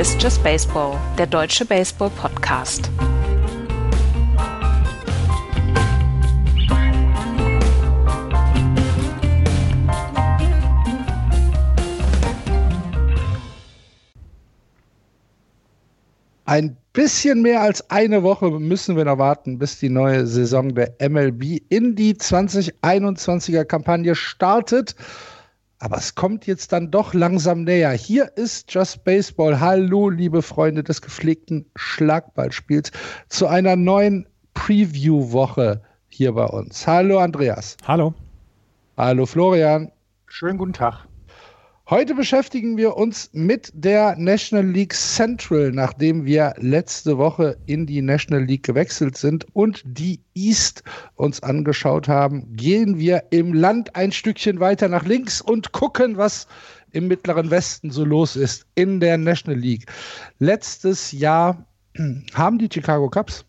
Ist Just Baseball, der deutsche Baseball-Podcast. Ein bisschen mehr als eine Woche müssen wir noch warten, bis die neue Saison der MLB in die 2021er Kampagne startet. Aber es kommt jetzt dann doch langsam näher. Hier ist Just Baseball. Hallo, liebe Freunde des gepflegten Schlagballspiels, zu einer neuen Preview-Woche hier bei uns. Hallo, Andreas. Hallo. Hallo, Florian. Schönen guten Tag. Heute beschäftigen wir uns mit der National League Central, nachdem wir letzte Woche in die National League gewechselt sind und die East uns angeschaut haben. Gehen wir im Land ein Stückchen weiter nach links und gucken, was im mittleren Westen so los ist in der National League. Letztes Jahr haben die Chicago Cubs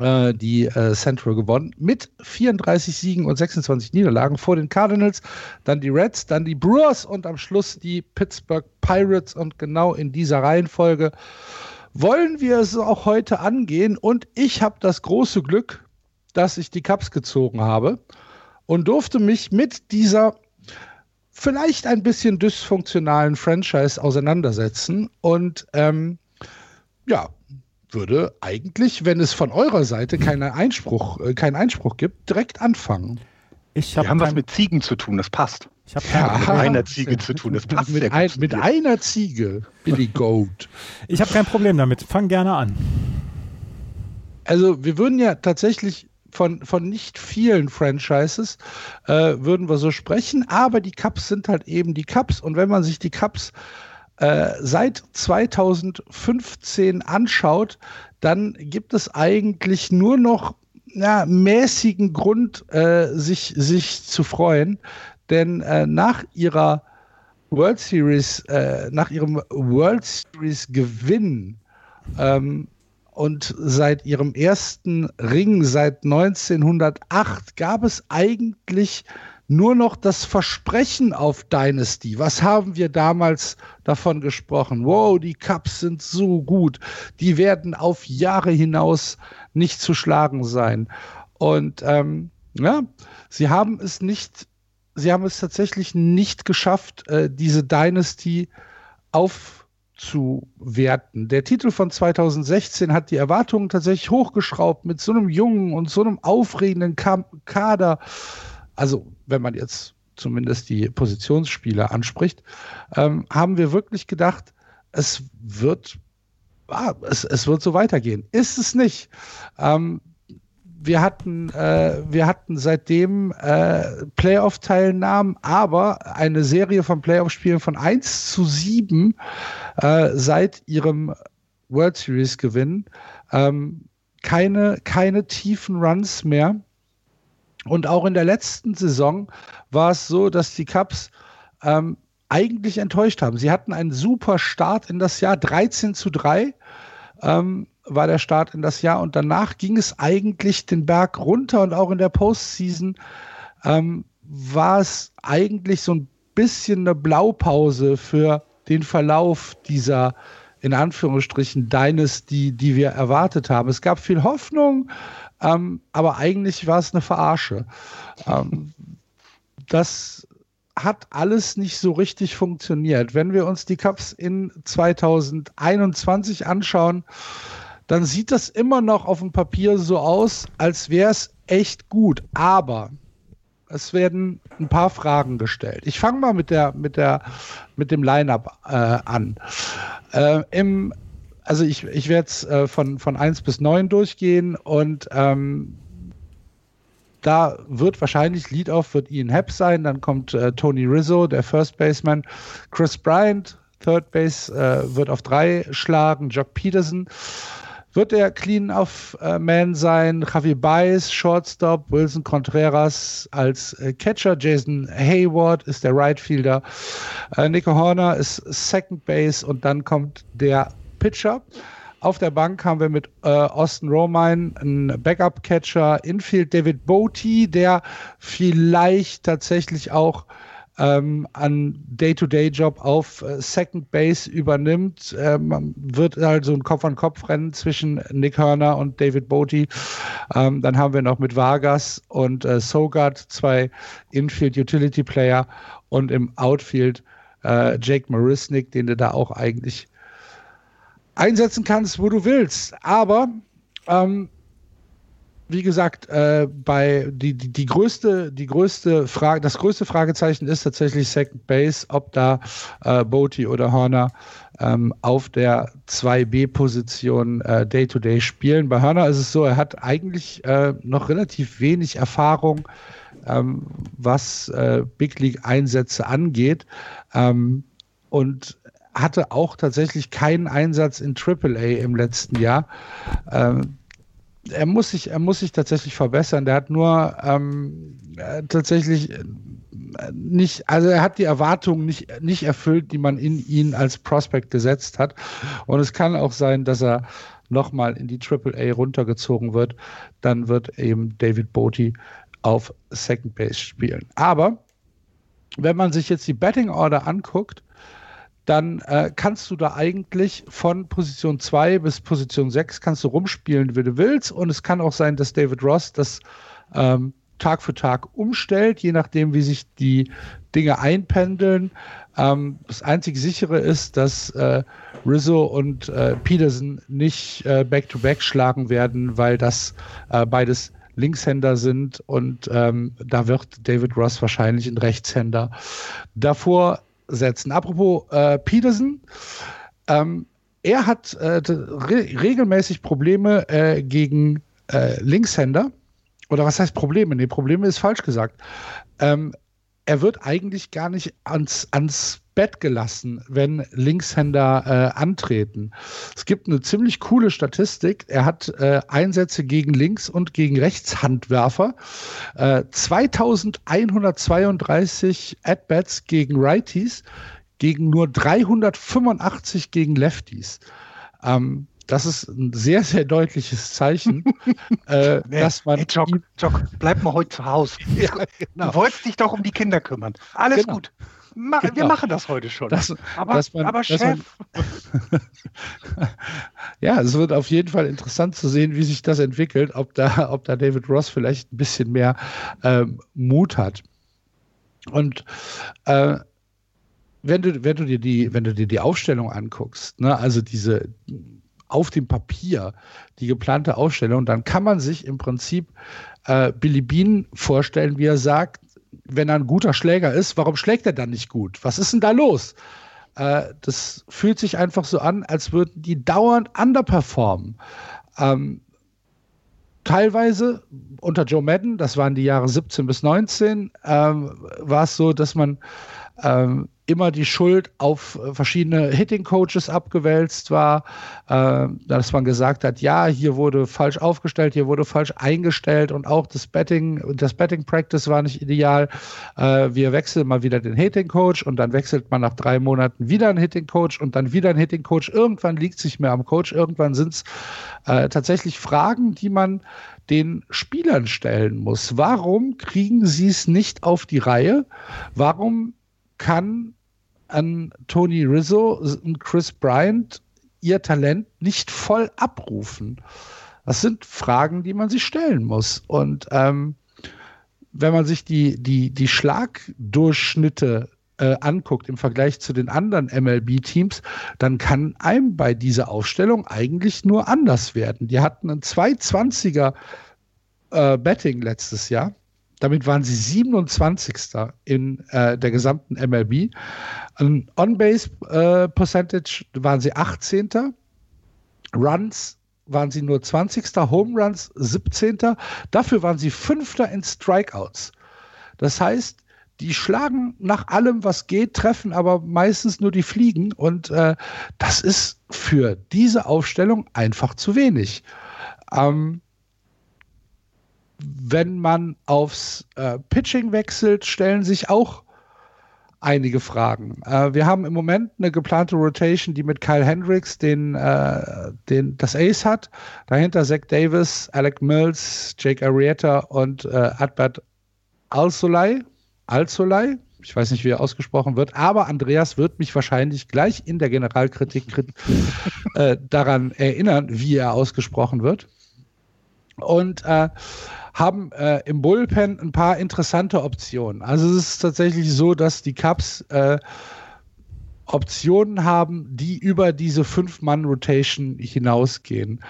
die äh, Central gewonnen mit 34 Siegen und 26 Niederlagen vor den Cardinals, dann die Reds, dann die Brewers und am Schluss die Pittsburgh Pirates. Und genau in dieser Reihenfolge wollen wir es auch heute angehen. Und ich habe das große Glück, dass ich die Cups gezogen habe und durfte mich mit dieser vielleicht ein bisschen dysfunktionalen Franchise auseinandersetzen. Und ähm, ja, würde eigentlich, wenn es von eurer Seite keinen Einspruch, äh, keinen Einspruch gibt, direkt anfangen. Ich hab Wir haben was mit Ziegen zu tun, das passt. Ich habe ja, mit einer Ziege zu tun, das passt. Mit, ein, mit einer Ziege, Billy Goat. Ich habe kein Problem damit, fang gerne an. Also wir würden ja tatsächlich von, von nicht vielen Franchises äh, würden wir so sprechen, aber die Cups sind halt eben die Cups und wenn man sich die Cups äh, seit 2015 anschaut, dann gibt es eigentlich nur noch ja, mäßigen Grund, äh, sich, sich zu freuen. Denn äh, nach ihrer World Series, äh, nach ihrem World Series Gewinn ähm, und seit ihrem ersten Ring seit 1908 gab es eigentlich nur noch das Versprechen auf Dynasty. Was haben wir damals davon gesprochen? Wow, die Cups sind so gut. Die werden auf Jahre hinaus nicht zu schlagen sein. Und ähm, ja, sie haben es nicht, sie haben es tatsächlich nicht geschafft, äh, diese Dynasty aufzuwerten. Der Titel von 2016 hat die Erwartungen tatsächlich hochgeschraubt mit so einem jungen und so einem aufregenden Kader also wenn man jetzt zumindest die Positionsspieler anspricht, ähm, haben wir wirklich gedacht, es wird, ah, es, es wird so weitergehen. Ist es nicht. Ähm, wir hatten, äh, wir hatten seitdem äh, Playoff-Teilnahmen, aber eine Serie von Playoff-Spielen von 1 zu 7 äh, seit ihrem World Series-Gewinn. Ähm, keine, keine tiefen Runs mehr. Und auch in der letzten Saison war es so, dass die Cubs ähm, eigentlich enttäuscht haben. Sie hatten einen super Start in das Jahr, 13 zu 3 ähm, war der Start in das Jahr und danach ging es eigentlich den Berg runter und auch in der Postseason ähm, war es eigentlich so ein bisschen eine Blaupause für den Verlauf dieser in Anführungsstrichen Dynasty, die wir erwartet haben. Es gab viel Hoffnung, ähm, aber eigentlich war es eine Verarsche. Ähm, das hat alles nicht so richtig funktioniert. Wenn wir uns die Cups in 2021 anschauen, dann sieht das immer noch auf dem Papier so aus, als wäre es echt gut. Aber es werden ein paar Fragen gestellt. Ich fange mal mit der mit der mit dem Lineup äh, an. Äh, Im also ich, ich werde es äh, von, von 1 bis 9 durchgehen und ähm, da wird wahrscheinlich Lead-Off wird Ian Happ sein, dann kommt äh, Tony Rizzo, der First Baseman, Chris Bryant, Third Base, äh, wird auf 3 schlagen, Jock Peterson. Wird der Clean of äh, Man sein, Javi Baez, Shortstop, Wilson Contreras als äh, Catcher, Jason Hayward ist der Right Fielder, äh, Nico Horner ist Second Base und dann kommt der Pitcher. Auf der Bank haben wir mit äh, Austin Romine einen Backup-Catcher, Infield David Boaty, der vielleicht tatsächlich auch ähm, an Day-to-Day-Job auf äh, Second Base übernimmt. Ähm, wird also ein Kopf-an-Kopf-Rennen zwischen Nick Hörner und David Boaty. Ähm, dann haben wir noch mit Vargas und äh, Sogard zwei Infield-Utility-Player und im Outfield äh, Jake Marisnik, den du da auch eigentlich einsetzen kannst, wo du willst. Aber ähm, wie gesagt, äh, bei die, die, die größte, die größte Frage, das größte Fragezeichen ist tatsächlich Second Base, ob da äh, Boaty oder Horner ähm, auf der 2B-Position äh, Day-to-Day spielen. Bei Horner ist es so, er hat eigentlich äh, noch relativ wenig Erfahrung, ähm, was äh, Big League-Einsätze angeht. Ähm, und hatte auch tatsächlich keinen Einsatz in AAA im letzten Jahr. Ähm, er muss sich, er muss sich tatsächlich verbessern. Der hat nur ähm, äh, tatsächlich äh, nicht, also er hat die Erwartungen nicht, nicht erfüllt, die man in ihn als Prospect gesetzt hat. Und es kann auch sein, dass er nochmal in die AAA runtergezogen wird. Dann wird eben David Boaty auf Second Base spielen. Aber wenn man sich jetzt die Betting Order anguckt, dann äh, kannst du da eigentlich von Position 2 bis Position 6 kannst du rumspielen, wie du willst. Und es kann auch sein, dass David Ross das ähm, Tag für Tag umstellt, je nachdem, wie sich die Dinge einpendeln. Ähm, das einzig sichere ist, dass äh, Rizzo und äh, Peterson nicht äh, back-to-back -back schlagen werden, weil das äh, beides Linkshänder sind und ähm, da wird David Ross wahrscheinlich ein Rechtshänder davor setzen. Apropos äh, Peterson, ähm, er hat äh, re regelmäßig Probleme äh, gegen äh, Linkshänder. Oder was heißt Probleme? Nee, Probleme ist falsch gesagt. Ähm, er wird eigentlich gar nicht ans, ans Bett gelassen, wenn Linkshänder äh, antreten. Es gibt eine ziemlich coole Statistik. Er hat äh, Einsätze gegen Links- und gegen Rechtshandwerfer. Äh, 2132 At-Bats gegen Righties, gegen nur 385 gegen Lefties. Ähm, das ist ein sehr, sehr deutliches Zeichen, äh, nee, dass man. Hey, Jock, Jock, bleib mal heute zu Hause. ja, genau. Du wolltest dich doch um die Kinder kümmern. Alles genau. gut. Ma genau. Wir machen das heute schon. Das, aber, man, aber Chef. Man, ja, es wird auf jeden Fall interessant zu sehen, wie sich das entwickelt, ob da, ob da David Ross vielleicht ein bisschen mehr ähm, Mut hat. Und äh, wenn du, wenn du dir die, wenn du dir die Aufstellung anguckst, ne, also diese auf dem Papier die geplante Ausstellung, dann kann man sich im Prinzip äh, Billy Bean vorstellen, wie er sagt, wenn er ein guter Schläger ist, warum schlägt er dann nicht gut? Was ist denn da los? Äh, das fühlt sich einfach so an, als würden die dauernd underperformen. Ähm, teilweise unter Joe Madden, das waren die Jahre 17 bis 19, ähm, war es so, dass man ähm, immer die Schuld auf äh, verschiedene Hitting-Coaches abgewälzt war, äh, dass man gesagt hat, ja, hier wurde falsch aufgestellt, hier wurde falsch eingestellt und auch das Betting, das Betting-Practice war nicht ideal. Äh, wir wechseln mal wieder den Hitting-Coach und dann wechselt man nach drei Monaten wieder einen Hitting-Coach und dann wieder einen Hitting-Coach. Irgendwann liegt es nicht mehr am Coach, irgendwann sind es äh, tatsächlich Fragen, die man den Spielern stellen muss. Warum kriegen sie es nicht auf die Reihe? Warum kann an Tony Rizzo und Chris Bryant ihr Talent nicht voll abrufen? Das sind Fragen, die man sich stellen muss. Und ähm, wenn man sich die, die, die Schlagdurchschnitte äh, anguckt im Vergleich zu den anderen MLB-Teams, dann kann einem bei dieser Aufstellung eigentlich nur anders werden. Die hatten einen 220er äh, Betting letztes Jahr. Damit waren sie 27. in äh, der gesamten MLB. On-Base äh, waren sie 18. Runs waren sie nur 20. Home Runs 17. Dafür waren sie 5. in Strikeouts. Das heißt, die schlagen nach allem, was geht, treffen aber meistens nur die Fliegen. Und äh, das ist für diese Aufstellung einfach zu wenig. Ähm, wenn man aufs äh, Pitching wechselt, stellen sich auch einige Fragen. Äh, wir haben im Moment eine geplante Rotation, die mit Kyle Hendricks den, äh, den, das Ace hat. Dahinter Zach Davis, Alec Mills, Jake Arrieta und äh, Adbert Alsolai. Alsolai, Ich weiß nicht, wie er ausgesprochen wird, aber Andreas wird mich wahrscheinlich gleich in der Generalkritik äh, daran erinnern, wie er ausgesprochen wird. Und äh, haben äh, im Bullpen ein paar interessante Optionen. Also es ist tatsächlich so, dass die Cubs äh, Optionen haben, die über diese Fünf-Mann-Rotation hinausgehen.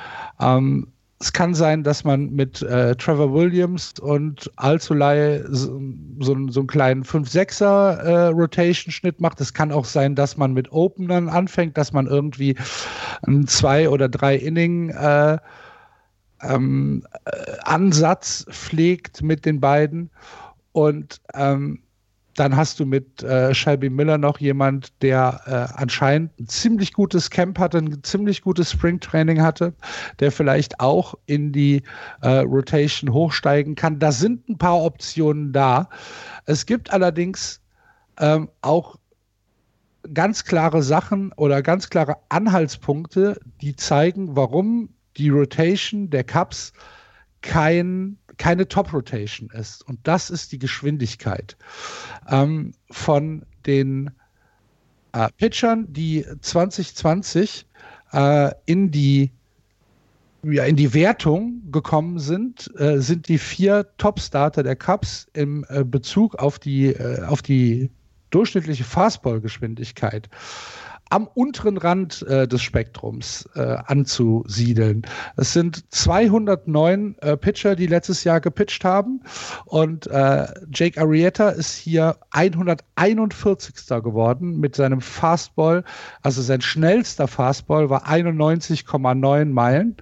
Ähm, es kann sein, dass man mit äh, Trevor Williams und Alzolay so, so, so einen kleinen 5-6er äh, macht. Es kann auch sein, dass man mit Openern anfängt, dass man irgendwie ein zwei oder drei Inning äh, ähm, äh, Ansatz pflegt mit den beiden. Und ähm, dann hast du mit äh, Shelby Miller noch jemand, der äh, anscheinend ein ziemlich gutes Camp hatte, ein ziemlich gutes Springtraining hatte, der vielleicht auch in die äh, Rotation hochsteigen kann. Da sind ein paar Optionen da. Es gibt allerdings ähm, auch ganz klare Sachen oder ganz klare Anhaltspunkte, die zeigen, warum die Rotation der Cups kein keine Top-Rotation ist. Und das ist die Geschwindigkeit ähm, von den äh, Pitchern, die 2020 äh, in die ja, in die Wertung gekommen sind, äh, sind die vier Top-Starter der Cups im äh, Bezug auf die, äh, auf die durchschnittliche Fastball-Geschwindigkeit am unteren Rand äh, des Spektrums äh, anzusiedeln. Es sind 209 äh, Pitcher, die letztes Jahr gepitcht haben und äh, Jake Arrieta ist hier 141. geworden mit seinem Fastball, also sein schnellster Fastball war 91,9 Meilen.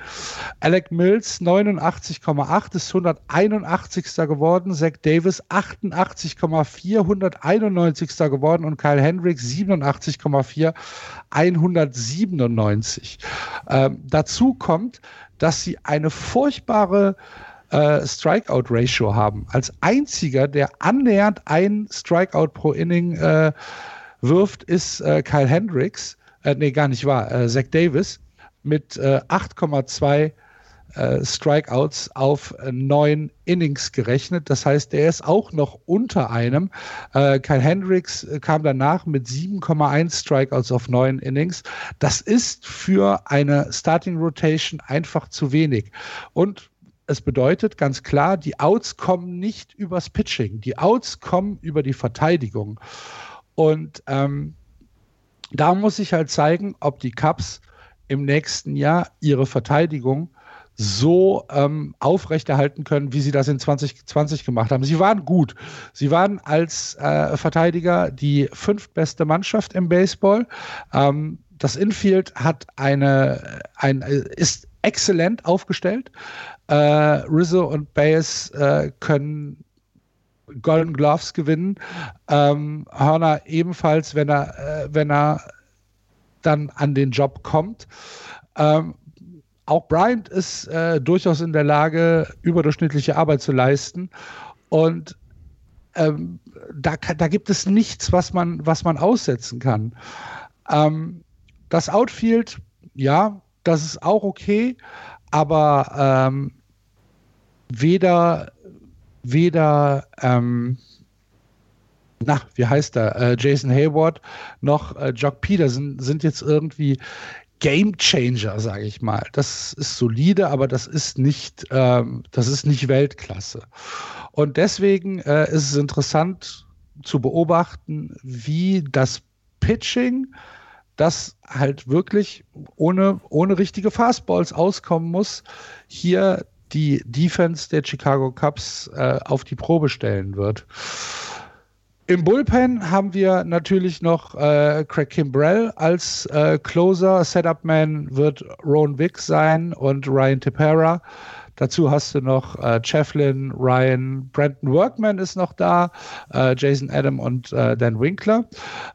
Alec Mills 89,8 ist 181. geworden, Zach Davis 88,4 191. geworden und Kyle Hendricks 87,4 197. Ähm, dazu kommt, dass sie eine furchtbare äh, Strikeout-Ratio haben. Als einziger, der annähernd ein Strikeout pro Inning äh, wirft, ist äh, Kyle Hendricks. Äh, nee, gar nicht wahr. Äh, Zach Davis mit äh, 8,2 äh, Strikeouts auf äh, neun Innings gerechnet. Das heißt, er ist auch noch unter einem. Äh, Kyle Hendricks äh, kam danach mit 7,1 Strikeouts auf neun Innings. Das ist für eine Starting Rotation einfach zu wenig. Und es bedeutet ganz klar, die Outs kommen nicht übers Pitching. Die Outs kommen über die Verteidigung. Und ähm, da muss ich halt zeigen, ob die Cubs im nächsten Jahr ihre Verteidigung so ähm, aufrechterhalten können, wie sie das in 2020 gemacht haben. Sie waren gut. Sie waren als äh, Verteidiger die fünftbeste Mannschaft im Baseball. Ähm, das Infield hat eine, ein, ist exzellent aufgestellt. Äh, Rizzo und Baez äh, können Golden Gloves gewinnen. Ähm, Hörner ebenfalls, wenn er, äh, wenn er dann an den Job kommt. Ähm, auch Bryant ist äh, durchaus in der Lage, überdurchschnittliche Arbeit zu leisten. Und ähm, da, da, gibt es nichts, was man, was man aussetzen kann. Ähm, das Outfield, ja, das ist auch okay, aber ähm, weder, weder, ähm, na, wie heißt er, äh, Jason Hayward noch äh, Jock Peterson sind jetzt irgendwie Game Changer, sage ich mal. Das ist solide, aber das ist nicht, ähm, das ist nicht Weltklasse. Und deswegen äh, ist es interessant zu beobachten, wie das Pitching, das halt wirklich ohne, ohne richtige Fastballs auskommen muss, hier die Defense der Chicago Cubs äh, auf die Probe stellen wird. Im Bullpen haben wir natürlich noch äh, Craig Kimbrell als äh, Closer. Setup-Man wird Ron Vick sein und Ryan Tepera. Dazu hast du noch äh, Cheflin, Ryan, Brandon Workman ist noch da, äh, Jason Adam und äh, Dan Winkler.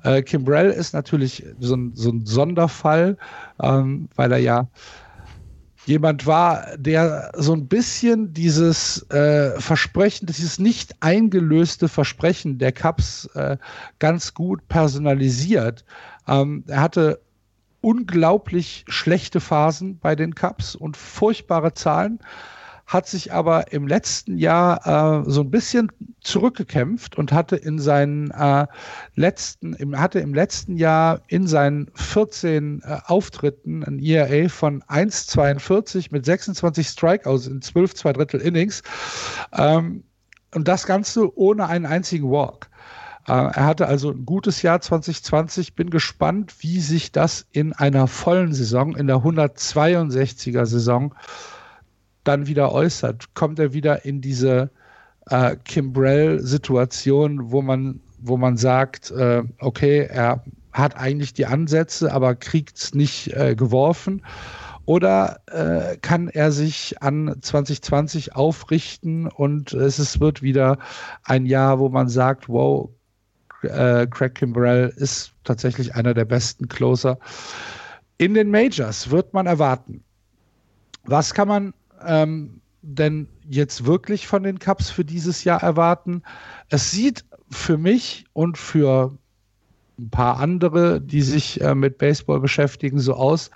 Äh, Kimbrell ist natürlich so ein, so ein Sonderfall, ähm, weil er ja jemand war, der so ein bisschen dieses äh, Versprechen, dieses nicht eingelöste Versprechen der Cups äh, ganz gut personalisiert. Ähm, er hatte unglaublich schlechte Phasen bei den Cups und furchtbare Zahlen, hat sich aber im letzten Jahr äh, so ein bisschen zurückgekämpft und hatte in seinen äh, letzten, im, hatte im letzten Jahr in seinen 14 äh, Auftritten ein ERA von 1,42 mit 26 Strikeouts in 12 zwei Drittel Innings. Ähm, und das Ganze ohne einen einzigen Walk. Äh, er hatte also ein gutes Jahr 2020. Bin gespannt, wie sich das in einer vollen Saison, in der 162er Saison, dann wieder äußert. Kommt er wieder in diese äh, Kimbrell-Situation, wo man, wo man sagt, äh, okay, er hat eigentlich die Ansätze, aber kriegt es nicht äh, geworfen? Oder äh, kann er sich an 2020 aufrichten und es ist, wird wieder ein Jahr, wo man sagt, wow, äh, Craig Kimbrell ist tatsächlich einer der besten Closer. In den Majors wird man erwarten. Was kann man ähm, denn jetzt wirklich von den Cups für dieses Jahr erwarten? Es sieht für mich und für ein paar andere, die sich äh, mit Baseball beschäftigen, so aus,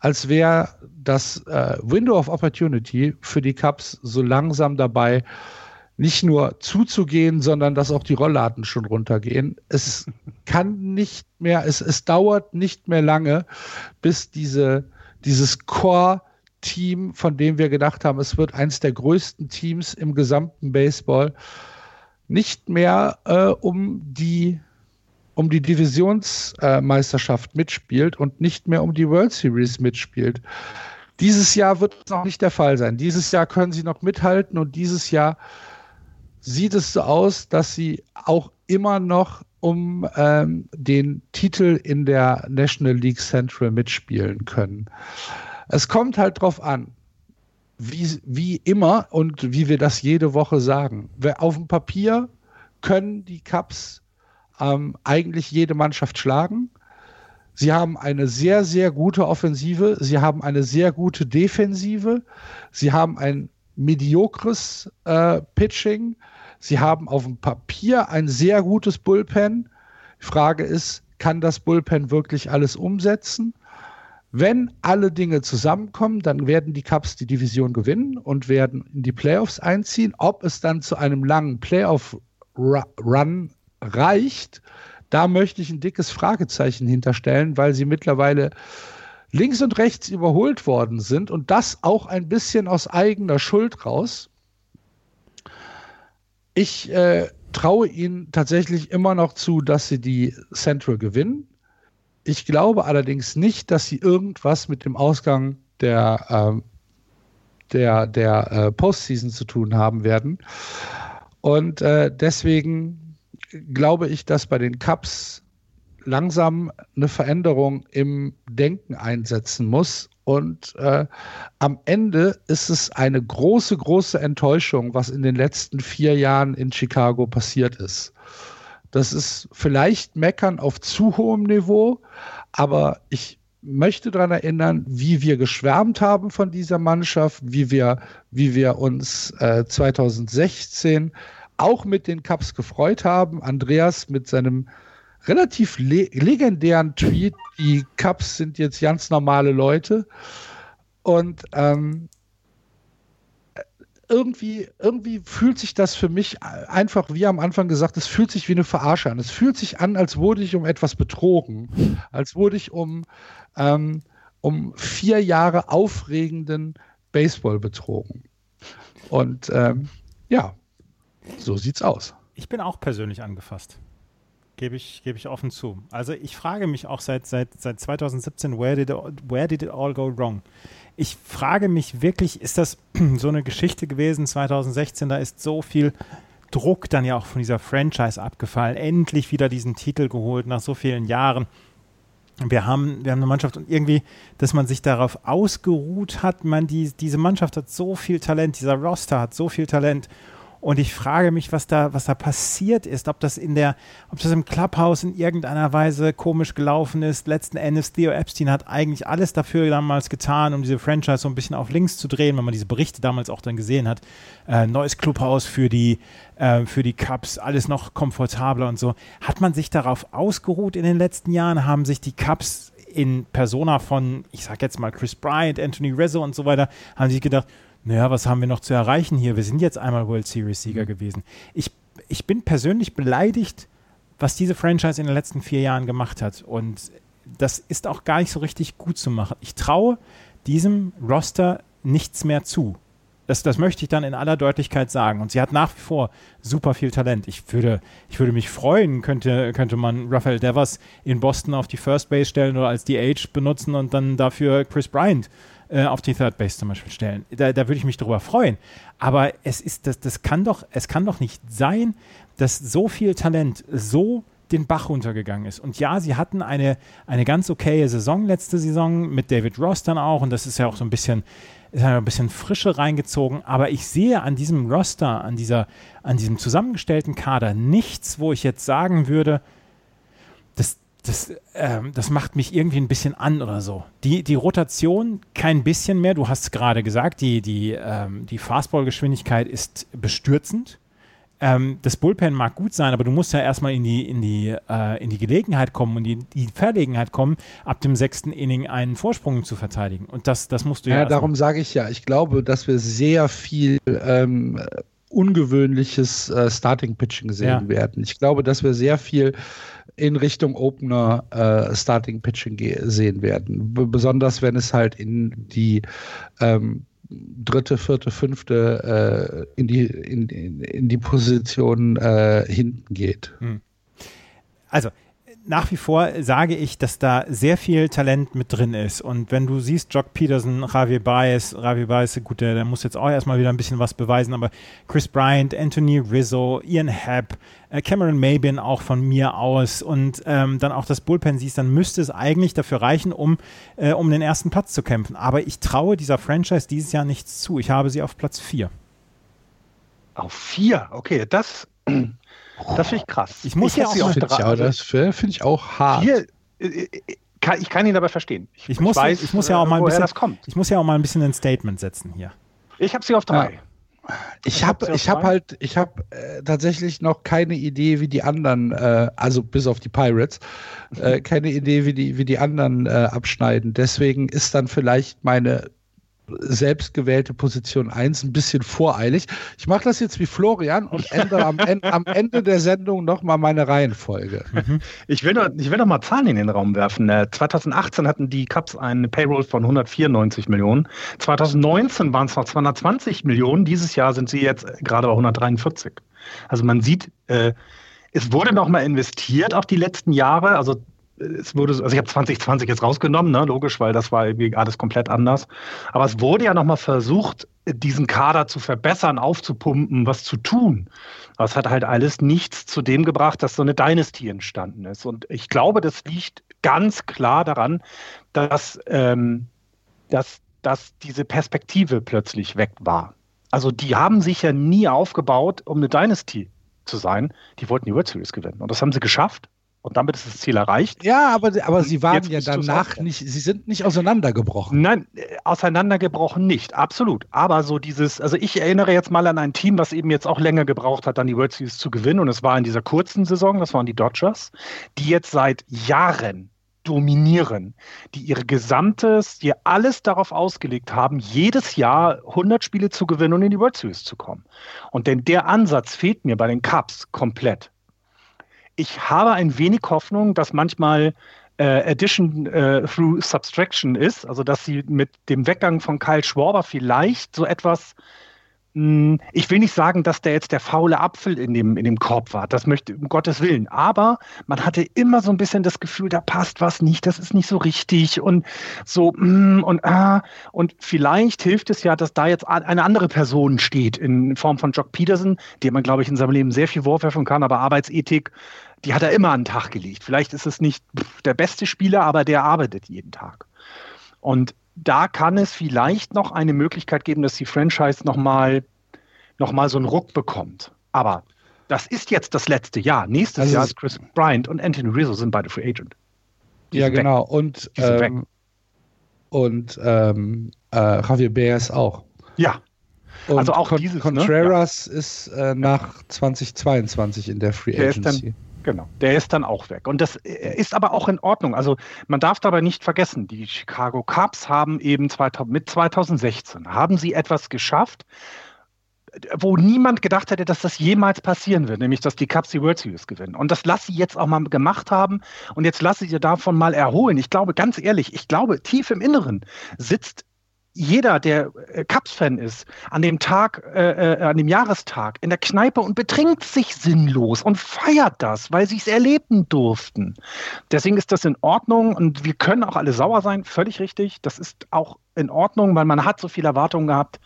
als wäre das äh, Window of Opportunity für die Cups so langsam dabei, nicht nur zuzugehen, sondern dass auch die Rollladen schon runtergehen. Es kann nicht mehr, es, es dauert nicht mehr lange, bis diese, dieses Core Team, von dem wir gedacht haben, es wird eines der größten Teams im gesamten Baseball, nicht mehr äh, um die um die Divisionsmeisterschaft äh, mitspielt und nicht mehr um die World Series mitspielt. Dieses Jahr wird es noch nicht der Fall sein. Dieses Jahr können sie noch mithalten und dieses Jahr sieht es so aus, dass sie auch immer noch um ähm, den Titel in der National League Central mitspielen können. Es kommt halt drauf an, wie, wie immer und wie wir das jede Woche sagen. Auf dem Papier können die Cups ähm, eigentlich jede Mannschaft schlagen. Sie haben eine sehr, sehr gute Offensive. Sie haben eine sehr gute Defensive. Sie haben ein mediokres äh, Pitching. Sie haben auf dem Papier ein sehr gutes Bullpen. Die Frage ist, kann das Bullpen wirklich alles umsetzen? Wenn alle Dinge zusammenkommen, dann werden die Cubs die Division gewinnen und werden in die Playoffs einziehen. Ob es dann zu einem langen Playoff-Run reicht, da möchte ich ein dickes Fragezeichen hinterstellen, weil sie mittlerweile links und rechts überholt worden sind und das auch ein bisschen aus eigener Schuld raus. Ich äh, traue ihnen tatsächlich immer noch zu, dass sie die Central gewinnen. Ich glaube allerdings nicht, dass sie irgendwas mit dem Ausgang der, äh, der, der äh, Postseason zu tun haben werden. Und äh, deswegen glaube ich, dass bei den Cups langsam eine Veränderung im Denken einsetzen muss. Und äh, am Ende ist es eine große, große Enttäuschung, was in den letzten vier Jahren in Chicago passiert ist. Das ist vielleicht Meckern auf zu hohem Niveau, aber ich möchte daran erinnern, wie wir geschwärmt haben von dieser Mannschaft, wie wir, wie wir uns äh, 2016 auch mit den Cups gefreut haben. Andreas mit seinem relativ le legendären Tweet, die Cups sind jetzt ganz normale Leute. Und ähm, irgendwie, irgendwie fühlt sich das für mich einfach, wie am Anfang gesagt, es fühlt sich wie eine Verarsche an. Es fühlt sich an, als wurde ich um etwas betrogen, als wurde ich um, ähm, um vier Jahre aufregenden Baseball betrogen. Und ähm, ja, so sieht's aus. Ich bin auch persönlich angefasst. Gebe ich, gebe ich offen zu. Also ich frage mich auch seit, seit, seit 2017, where did, where did it all go wrong? Ich frage mich wirklich, ist das so eine Geschichte gewesen 2016? Da ist so viel Druck dann ja auch von dieser Franchise abgefallen. Endlich wieder diesen Titel geholt nach so vielen Jahren. Wir haben, wir haben eine Mannschaft und irgendwie, dass man sich darauf ausgeruht hat, man die, diese Mannschaft hat so viel Talent, dieser Roster hat so viel Talent und ich frage mich, was da, was da passiert ist, ob das in der, ob das im Clubhouse in irgendeiner Weise komisch gelaufen ist. Letzten Endes, Theo Epstein hat eigentlich alles dafür damals getan, um diese Franchise so ein bisschen auf links zu drehen, wenn man diese Berichte damals auch dann gesehen hat. Äh, neues Clubhouse für die, äh, für die Cups, alles noch komfortabler und so. Hat man sich darauf ausgeruht in den letzten Jahren? Haben sich die Cups in Persona von, ich sag jetzt mal Chris Bryant, Anthony Rizzo und so weiter, haben sich gedacht, naja, was haben wir noch zu erreichen hier? Wir sind jetzt einmal World Series-Sieger mhm. gewesen. Ich, ich bin persönlich beleidigt, was diese Franchise in den letzten vier Jahren gemacht hat. Und das ist auch gar nicht so richtig gut zu machen. Ich traue diesem Roster nichts mehr zu. Das, das möchte ich dann in aller Deutlichkeit sagen. Und sie hat nach wie vor super viel Talent. Ich würde, ich würde mich freuen, könnte, könnte man Rafael Devers in Boston auf die First Base stellen oder als DH benutzen und dann dafür Chris Bryant äh, auf die Third Base zum Beispiel stellen. Da, da würde ich mich darüber freuen. Aber es ist, das, das kann doch, es kann doch nicht sein, dass so viel Talent so den Bach runtergegangen ist. Und ja, sie hatten eine, eine ganz okaye Saison letzte Saison mit David Ross dann auch. Und das ist ja auch so ein bisschen, ist ein bisschen Frische reingezogen. Aber ich sehe an diesem Roster, an, dieser, an diesem zusammengestellten Kader nichts, wo ich jetzt sagen würde, das, ähm, das macht mich irgendwie ein bisschen an oder so. Die, die Rotation kein bisschen mehr. Du hast gerade gesagt, die, die, ähm, die Fastball-Geschwindigkeit ist bestürzend. Ähm, das Bullpen mag gut sein, aber du musst ja erstmal in die, in die, äh, in die Gelegenheit kommen und die, die Verlegenheit kommen, ab dem sechsten Inning einen Vorsprung zu verteidigen. Und das, das musst du ja. Ja, darum sage ich ja, ich glaube, dass wir sehr viel ähm, ungewöhnliches äh, Starting-Pitching sehen ja. werden. Ich glaube, dass wir sehr viel in Richtung Opener äh, Starting Pitching sehen werden. B besonders wenn es halt in die ähm, dritte, vierte, fünfte äh, in, die, in, in, in die Position äh, hinten geht. Hm. Also nach wie vor sage ich, dass da sehr viel Talent mit drin ist. Und wenn du siehst, Jock Peterson, Javier Baez, Javier Baez, gut, der, der muss jetzt auch erstmal wieder ein bisschen was beweisen, aber Chris Bryant, Anthony Rizzo, Ian Happ, äh, Cameron Mabin auch von mir aus und ähm, dann auch das Bullpen siehst, dann müsste es eigentlich dafür reichen, um, äh, um den ersten Platz zu kämpfen. Aber ich traue dieser Franchise dieses Jahr nichts zu. Ich habe sie auf Platz 4. Auf 4? Okay, das das finde ich krass. Ich muss ich ja auch mal drei. Ja, das finde ich auch hart. Hier, äh, kann, ich kann ihn dabei verstehen. Ich, ich muss, weiß, ich muss ja auch mal ein bisschen, das kommt. Ich muss ja auch mal ein bisschen ein Statement setzen hier. Ich habe sie auf drei. Ja. Ich habe ich hab halt, ich habe äh, tatsächlich noch keine Idee, wie die anderen, äh, also bis auf die Pirates, äh, keine Idee, wie die, wie die anderen äh, abschneiden. Deswegen ist dann vielleicht meine selbstgewählte Position 1 ein bisschen voreilig. Ich mache das jetzt wie Florian und ändere am, am Ende der Sendung nochmal meine Reihenfolge. Mhm. Ich, will noch, ich will noch mal Zahlen in den Raum werfen. 2018 äh, hatten die Cups eine Payroll von 194 Millionen. 2019 waren es noch 220 Millionen. Dieses Jahr sind sie jetzt gerade bei 143. Also man sieht, äh, es wurde noch mal investiert auf die letzten Jahre. Also es wurde, also ich habe 2020 jetzt rausgenommen, ne, logisch, weil das war irgendwie alles komplett anders. Aber es wurde ja nochmal versucht, diesen Kader zu verbessern, aufzupumpen, was zu tun. Aber es hat halt alles nichts zu dem gebracht, dass so eine Dynasty entstanden ist. Und ich glaube, das liegt ganz klar daran, dass, ähm, dass, dass diese Perspektive plötzlich weg war. Also die haben sich ja nie aufgebaut, um eine Dynasty zu sein. Die wollten die World Series gewinnen. Und das haben sie geschafft. Und damit ist das Ziel erreicht. Ja, aber, aber sie waren ja danach nicht, sie sind nicht auseinandergebrochen. Nein, äh, auseinandergebrochen nicht, absolut. Aber so dieses, also ich erinnere jetzt mal an ein Team, was eben jetzt auch länger gebraucht hat, dann die World Series zu gewinnen. Und es war in dieser kurzen Saison, das waren die Dodgers, die jetzt seit Jahren dominieren, die ihre gesamtes, die alles darauf ausgelegt haben, jedes Jahr 100 Spiele zu gewinnen und in die World Series zu kommen. Und denn der Ansatz fehlt mir bei den Cups komplett ich habe ein wenig Hoffnung, dass manchmal äh, Addition äh, through Subtraction ist, also dass sie mit dem Weggang von Kyle Schwarber vielleicht so etwas ich will nicht sagen, dass der jetzt der faule Apfel in dem, in dem Korb war. Das möchte um Gottes Willen. Aber man hatte immer so ein bisschen das Gefühl, da passt was nicht, das ist nicht so richtig und so mm, und ah. Und vielleicht hilft es ja, dass da jetzt eine andere Person steht in Form von Jock Peterson, dem man, glaube ich, in seinem Leben sehr viel vorwerfen kann, aber Arbeitsethik die hat er immer an den Tag gelegt. Vielleicht ist es nicht der beste Spieler, aber der arbeitet jeden Tag. Und da kann es vielleicht noch eine Möglichkeit geben, dass die Franchise nochmal noch mal so einen Ruck bekommt. Aber das ist jetzt das letzte Jahr. Nächstes also Jahr ist Chris Bryant und Anthony Rizzo sind beide Free Agent. Die ja, genau. Weg. Und, ähm, und ähm, äh, Javier Baez auch. Ja. Und also auch Con dieses. Ne? Contreras ne? ist äh, nach 2022 in der Free Agency. Genau, der ist dann auch weg. Und das äh, ist aber auch in Ordnung. Also man darf dabei nicht vergessen, die Chicago Cubs haben eben 2000, mit 2016 haben sie etwas geschafft, wo niemand gedacht hätte, dass das jemals passieren wird, nämlich dass die Cubs die World Series gewinnen. Und das lasse sie jetzt auch mal gemacht haben und jetzt lasse sie davon mal erholen. Ich glaube, ganz ehrlich, ich glaube, tief im Inneren sitzt jeder, der äh, Cups-Fan ist, an dem Tag, äh, äh, an dem Jahrestag in der Kneipe und betrinkt sich sinnlos und feiert das, weil sie es erleben durften. Deswegen ist das in Ordnung und wir können auch alle sauer sein, völlig richtig. Das ist auch in Ordnung, weil man hat so viele Erwartungen gehabt.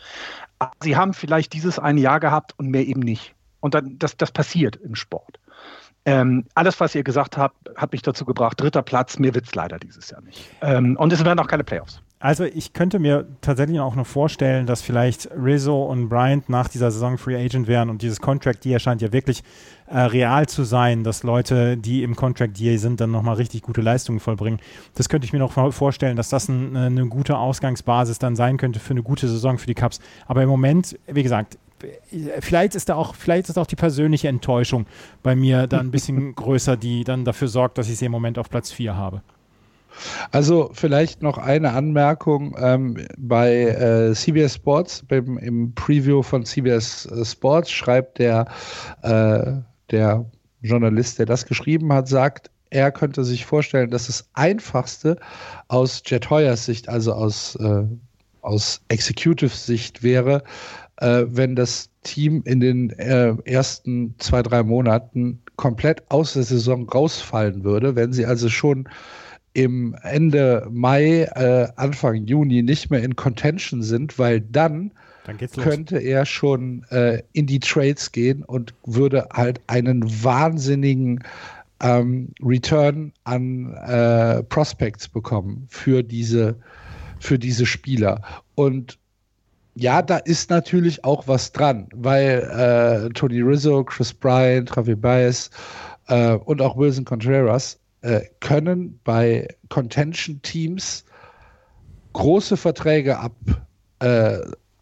Sie haben vielleicht dieses eine Jahr gehabt und mehr eben nicht. Und dann, das, das passiert im Sport. Ähm, alles, was ihr gesagt habt, hat mich dazu gebracht. Dritter Platz, wird es leider dieses Jahr nicht. Ähm, und es werden auch keine Playoffs. Also ich könnte mir tatsächlich auch noch vorstellen, dass vielleicht Rizzo und Bryant nach dieser Saison Free Agent wären und dieses Contract Year scheint ja wirklich äh, real zu sein, dass Leute, die im Contract Year sind, dann nochmal richtig gute Leistungen vollbringen. Das könnte ich mir noch vorstellen, dass das ein, eine gute Ausgangsbasis dann sein könnte für eine gute Saison für die Cubs. Aber im Moment, wie gesagt, vielleicht ist da auch, vielleicht ist auch die persönliche Enttäuschung bei mir dann ein bisschen größer, die dann dafür sorgt, dass ich sie im Moment auf Platz 4 habe. Also vielleicht noch eine Anmerkung ähm, bei äh, CBS Sports, beim, im Preview von CBS äh, Sports schreibt der, äh, der Journalist, der das geschrieben hat, sagt, er könnte sich vorstellen, dass das Einfachste aus Jet Hoyers Sicht, also aus, äh, aus Executive-Sicht wäre, äh, wenn das Team in den äh, ersten zwei, drei Monaten komplett aus der Saison rausfallen würde, wenn sie also schon im Ende Mai, äh, Anfang Juni nicht mehr in Contention sind, weil dann, dann könnte er schon äh, in die Trades gehen und würde halt einen wahnsinnigen ähm, Return an äh, Prospects bekommen für diese, für diese Spieler. Und ja, da ist natürlich auch was dran, weil äh, Tony Rizzo, Chris Bryant, Javi Baez äh, und auch Wilson Contreras äh, können bei Contention-Teams große Verträge ab, äh,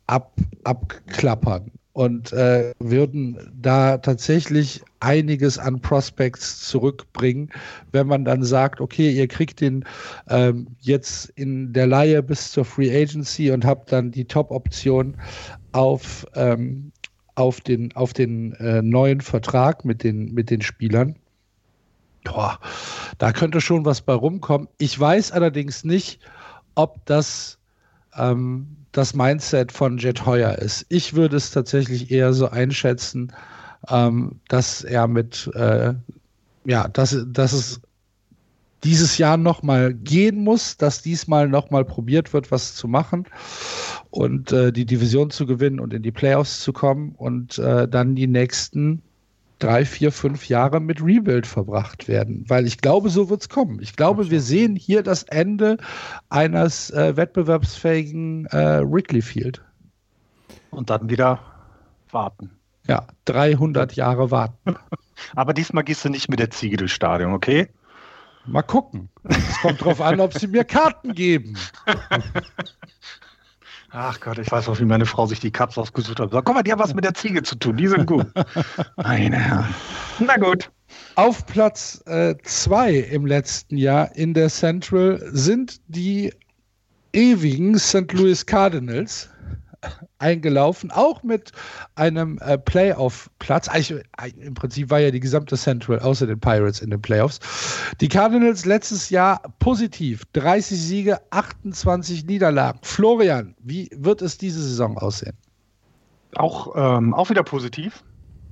ab, abklappern und äh, würden da tatsächlich einiges an Prospects zurückbringen, wenn man dann sagt, okay, ihr kriegt den ähm, jetzt in der Laie bis zur Free Agency und habt dann die Top-Option auf, ähm, auf den, auf den äh, neuen Vertrag mit den, mit den Spielern. Boah, da könnte schon was bei rumkommen. Ich weiß allerdings nicht, ob das ähm, das Mindset von Jet Heuer ist. Ich würde es tatsächlich eher so einschätzen, ähm, dass er mit, äh, ja, dass, dass es dieses Jahr nochmal gehen muss, dass diesmal nochmal probiert wird, was zu machen und äh, die Division zu gewinnen und in die Playoffs zu kommen und äh, dann die nächsten drei, vier, fünf Jahre mit Rebuild verbracht werden. Weil ich glaube, so wird es kommen. Ich glaube, wir sehen hier das Ende eines äh, wettbewerbsfähigen äh, Wrigley Field. Und dann wieder warten. Ja, 300 Jahre warten. Aber diesmal gehst du nicht mit der Ziege durchs Stadion, okay? Mal gucken. Es kommt drauf an, ob sie mir Karten geben. Ach Gott, ich weiß auch, wie meine Frau sich die Cups ausgesucht hat. Sag, guck mal, die haben was mit der Ziege zu tun. Die sind gut. Meine Herren. Na gut. Auf Platz 2 äh, im letzten Jahr in der Central sind die ewigen St. Louis Cardinals eingelaufen, auch mit einem äh, Playoff-Platz. Im Prinzip war ja die gesamte Central außer den Pirates in den Playoffs. Die Cardinals letztes Jahr positiv, 30 Siege, 28 Niederlagen. Florian, wie wird es diese Saison aussehen? Auch, ähm, auch wieder positiv.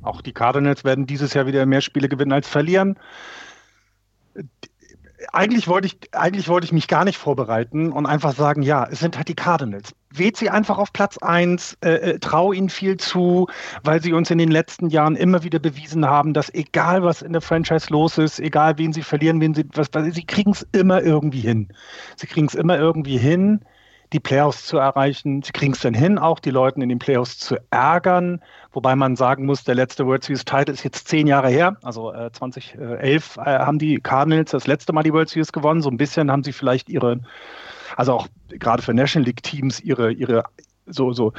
Auch die Cardinals werden dieses Jahr wieder mehr Spiele gewinnen als verlieren eigentlich wollte ich, eigentlich wollte ich mich gar nicht vorbereiten und einfach sagen, ja, es sind halt die Cardinals. Wählt sie einfach auf Platz 1, äh, äh, trau ihnen viel zu, weil sie uns in den letzten Jahren immer wieder bewiesen haben, dass egal was in der Franchise los ist, egal wen sie verlieren, wen sie, was, was sie kriegen es immer irgendwie hin. Sie kriegen es immer irgendwie hin, die Playoffs zu erreichen. Sie kriegen es dann hin, auch die Leute in den Playoffs zu ärgern. Wobei man sagen muss, der letzte World Series Title ist jetzt zehn Jahre her. Also äh, 2011 äh, haben die Cardinals das letzte Mal die World Series gewonnen. So ein bisschen haben sie vielleicht ihre, also auch gerade für National League Teams, ihre, ihre so, so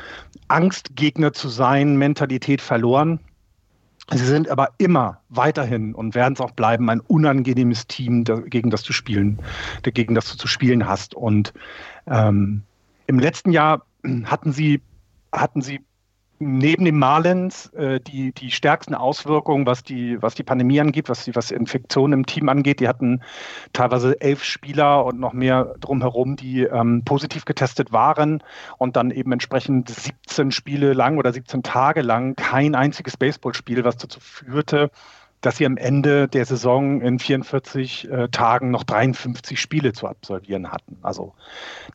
Angstgegner zu sein, Mentalität verloren. Sie sind aber immer weiterhin und werden es auch bleiben ein unangenehmes Team, gegen das du spielen, gegen das du zu spielen hast. Und ähm, im letzten Jahr hatten sie hatten sie neben dem Marlins äh, die, die stärksten Auswirkungen, was die, was die Pandemie angeht, was die was Infektionen im Team angeht. Die hatten teilweise elf Spieler und noch mehr drumherum, die ähm, positiv getestet waren und dann eben entsprechend 17 Spiele lang oder 17 Tage lang kein einziges Baseballspiel, was dazu führte, dass sie am Ende der Saison in 44 äh, Tagen noch 53 Spiele zu absolvieren hatten. Also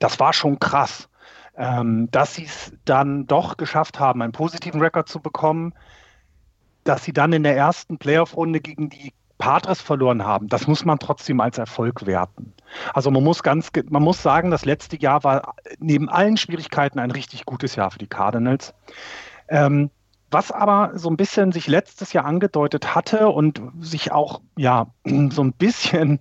das war schon krass ähm, dass sie es dann doch geschafft haben, einen positiven Rekord zu bekommen, dass sie dann in der ersten Playoff-Runde gegen die Padres verloren haben, das muss man trotzdem als Erfolg werten. Also man muss ganz, man muss sagen, das letzte Jahr war neben allen Schwierigkeiten ein richtig gutes Jahr für die Cardinals. Ähm, was aber so ein bisschen sich letztes Jahr angedeutet hatte und sich auch ja so ein bisschen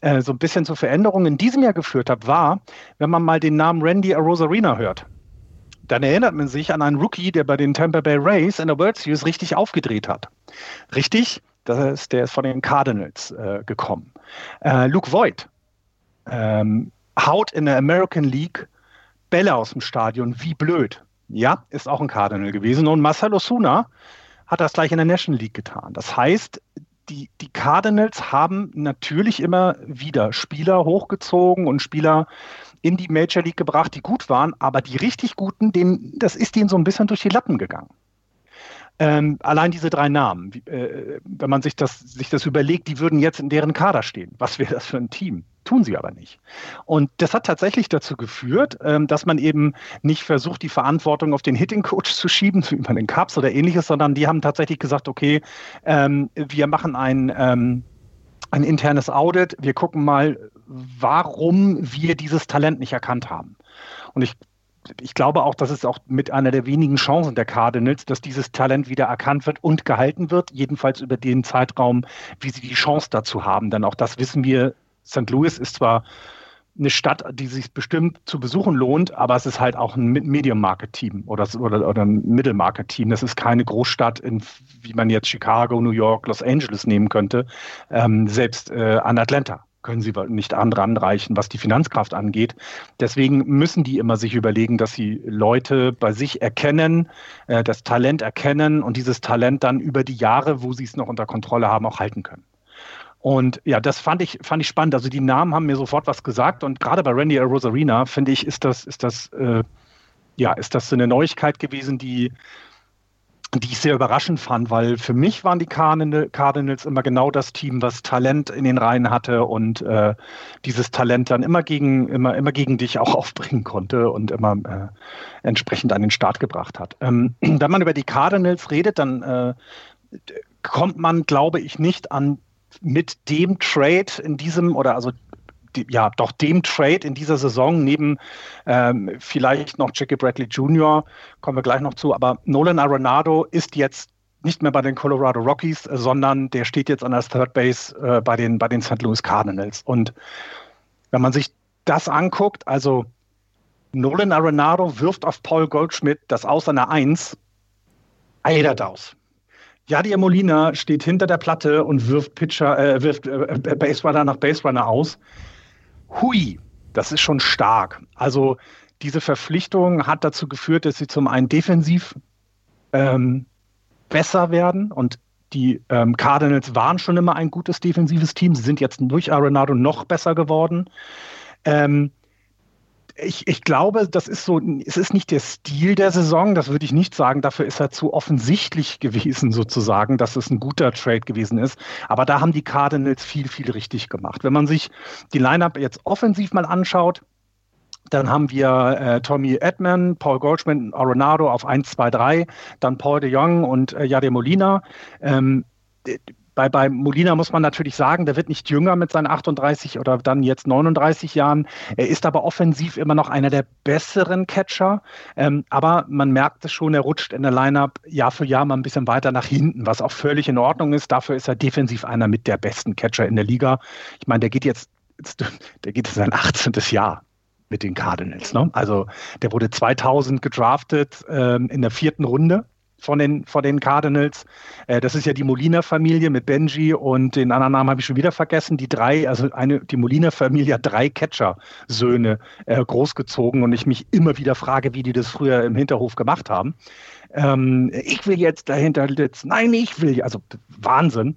äh, so ein bisschen zu Veränderungen in diesem Jahr geführt hat, war, wenn man mal den Namen Randy Arosarena hört. Dann erinnert man sich an einen Rookie, der bei den Tampa Bay Rays in der World Series richtig aufgedreht hat. Richtig, das ist, der ist von den Cardinals äh, gekommen. Äh, Luke Voigt ähm, haut in der American League Bälle aus dem Stadion, wie blöd. Ja, ist auch ein Cardinal gewesen. Und Marcelo Suna hat das gleich in der National League getan. Das heißt, die, die Cardinals haben natürlich immer wieder Spieler hochgezogen und Spieler in die Major League gebracht, die gut waren, aber die richtig guten, denen, das ist denen so ein bisschen durch die Lappen gegangen. Ähm, allein diese drei Namen, äh, wenn man sich das, sich das überlegt, die würden jetzt in deren Kader stehen. Was wäre das für ein Team? Tun sie aber nicht. Und das hat tatsächlich dazu geführt, ähm, dass man eben nicht versucht, die Verantwortung auf den Hitting-Coach zu schieben, wie bei den Cups oder ähnliches, sondern die haben tatsächlich gesagt, okay, ähm, wir machen ein, ähm, ein internes Audit, wir gucken mal, warum wir dieses Talent nicht erkannt haben. Und ich ich glaube auch, das ist auch mit einer der wenigen Chancen der Cardinals, dass dieses Talent wieder erkannt wird und gehalten wird, jedenfalls über den Zeitraum, wie sie die Chance dazu haben. Denn auch das wissen wir St. Louis ist zwar eine Stadt, die sich bestimmt zu besuchen lohnt, aber es ist halt auch ein Medium-Market-Team oder, oder, oder ein Middle-Market-Team. Das ist keine Großstadt, in, wie man jetzt Chicago, New York, Los Angeles nehmen könnte. Ähm, selbst äh, an Atlanta können sie nicht anreichen, was die Finanzkraft angeht. Deswegen müssen die immer sich überlegen, dass sie Leute bei sich erkennen, äh, das Talent erkennen und dieses Talent dann über die Jahre, wo sie es noch unter Kontrolle haben, auch halten können. Und ja, das fand ich, fand ich spannend. Also die Namen haben mir sofort was gesagt. Und gerade bei Randy Rosarina, finde ich, ist das, ist das, äh, ja, ist das eine Neuigkeit gewesen, die, die ich sehr überraschend fand, weil für mich waren die Cardinals immer genau das Team, was Talent in den Reihen hatte und äh, dieses Talent dann immer gegen, immer, immer gegen dich auch aufbringen konnte und immer äh, entsprechend an den Start gebracht hat. Ähm, wenn man über die Cardinals redet, dann äh, kommt man, glaube ich, nicht an mit dem Trade in diesem oder also ja doch dem Trade in dieser Saison neben ähm, vielleicht noch Jackie Bradley Jr. kommen wir gleich noch zu, aber Nolan Arenado ist jetzt nicht mehr bei den Colorado Rockies, sondern der steht jetzt an der Third Base äh, bei den bei den St. Louis Cardinals und wenn man sich das anguckt, also Nolan Arenado wirft auf Paul Goldschmidt das Aus an der Eins, eiert aus. Jadier Molina steht hinter der Platte und wirft Pitcher, äh, wirft äh, Baserunner nach Baserunner aus. Hui, das ist schon stark. Also diese Verpflichtung hat dazu geführt, dass sie zum einen defensiv ähm, besser werden und die ähm, Cardinals waren schon immer ein gutes defensives Team. Sie sind jetzt durch Arenado noch besser geworden. Ähm, ich, ich glaube, das ist so, es ist nicht der Stil der Saison, das würde ich nicht sagen. Dafür ist er zu offensichtlich gewesen, sozusagen, dass es ein guter Trade gewesen ist. Aber da haben die Cardinals viel, viel richtig gemacht. Wenn man sich die Lineup jetzt offensiv mal anschaut, dann haben wir äh, Tommy Edman, Paul Goldschmidt, Arenado auf 1, 2, 3, dann Paul de Jong und äh, Jade Molina. Ähm, bei, bei Molina muss man natürlich sagen, der wird nicht jünger mit seinen 38 oder dann jetzt 39 Jahren. Er ist aber offensiv immer noch einer der besseren Catcher. Ähm, aber man merkt es schon, er rutscht in der Lineup Jahr für Jahr mal ein bisschen weiter nach hinten, was auch völlig in Ordnung ist. Dafür ist er defensiv einer mit der besten Catcher in der Liga. Ich meine, der geht jetzt, der geht in sein 18. Jahr mit den Cardinals. Ne? Also der wurde 2000 gedraftet ähm, in der vierten Runde von den, von den Cardinals. Äh, das ist ja die Molina-Familie mit Benji und den anderen Namen habe ich schon wieder vergessen. Die drei, also eine, die Molina-Familie hat drei Catcher-Söhne äh, großgezogen und ich mich immer wieder frage, wie die das früher im Hinterhof gemacht haben. Ähm, ich will jetzt dahinter sitzen. Nein, ich will, also Wahnsinn.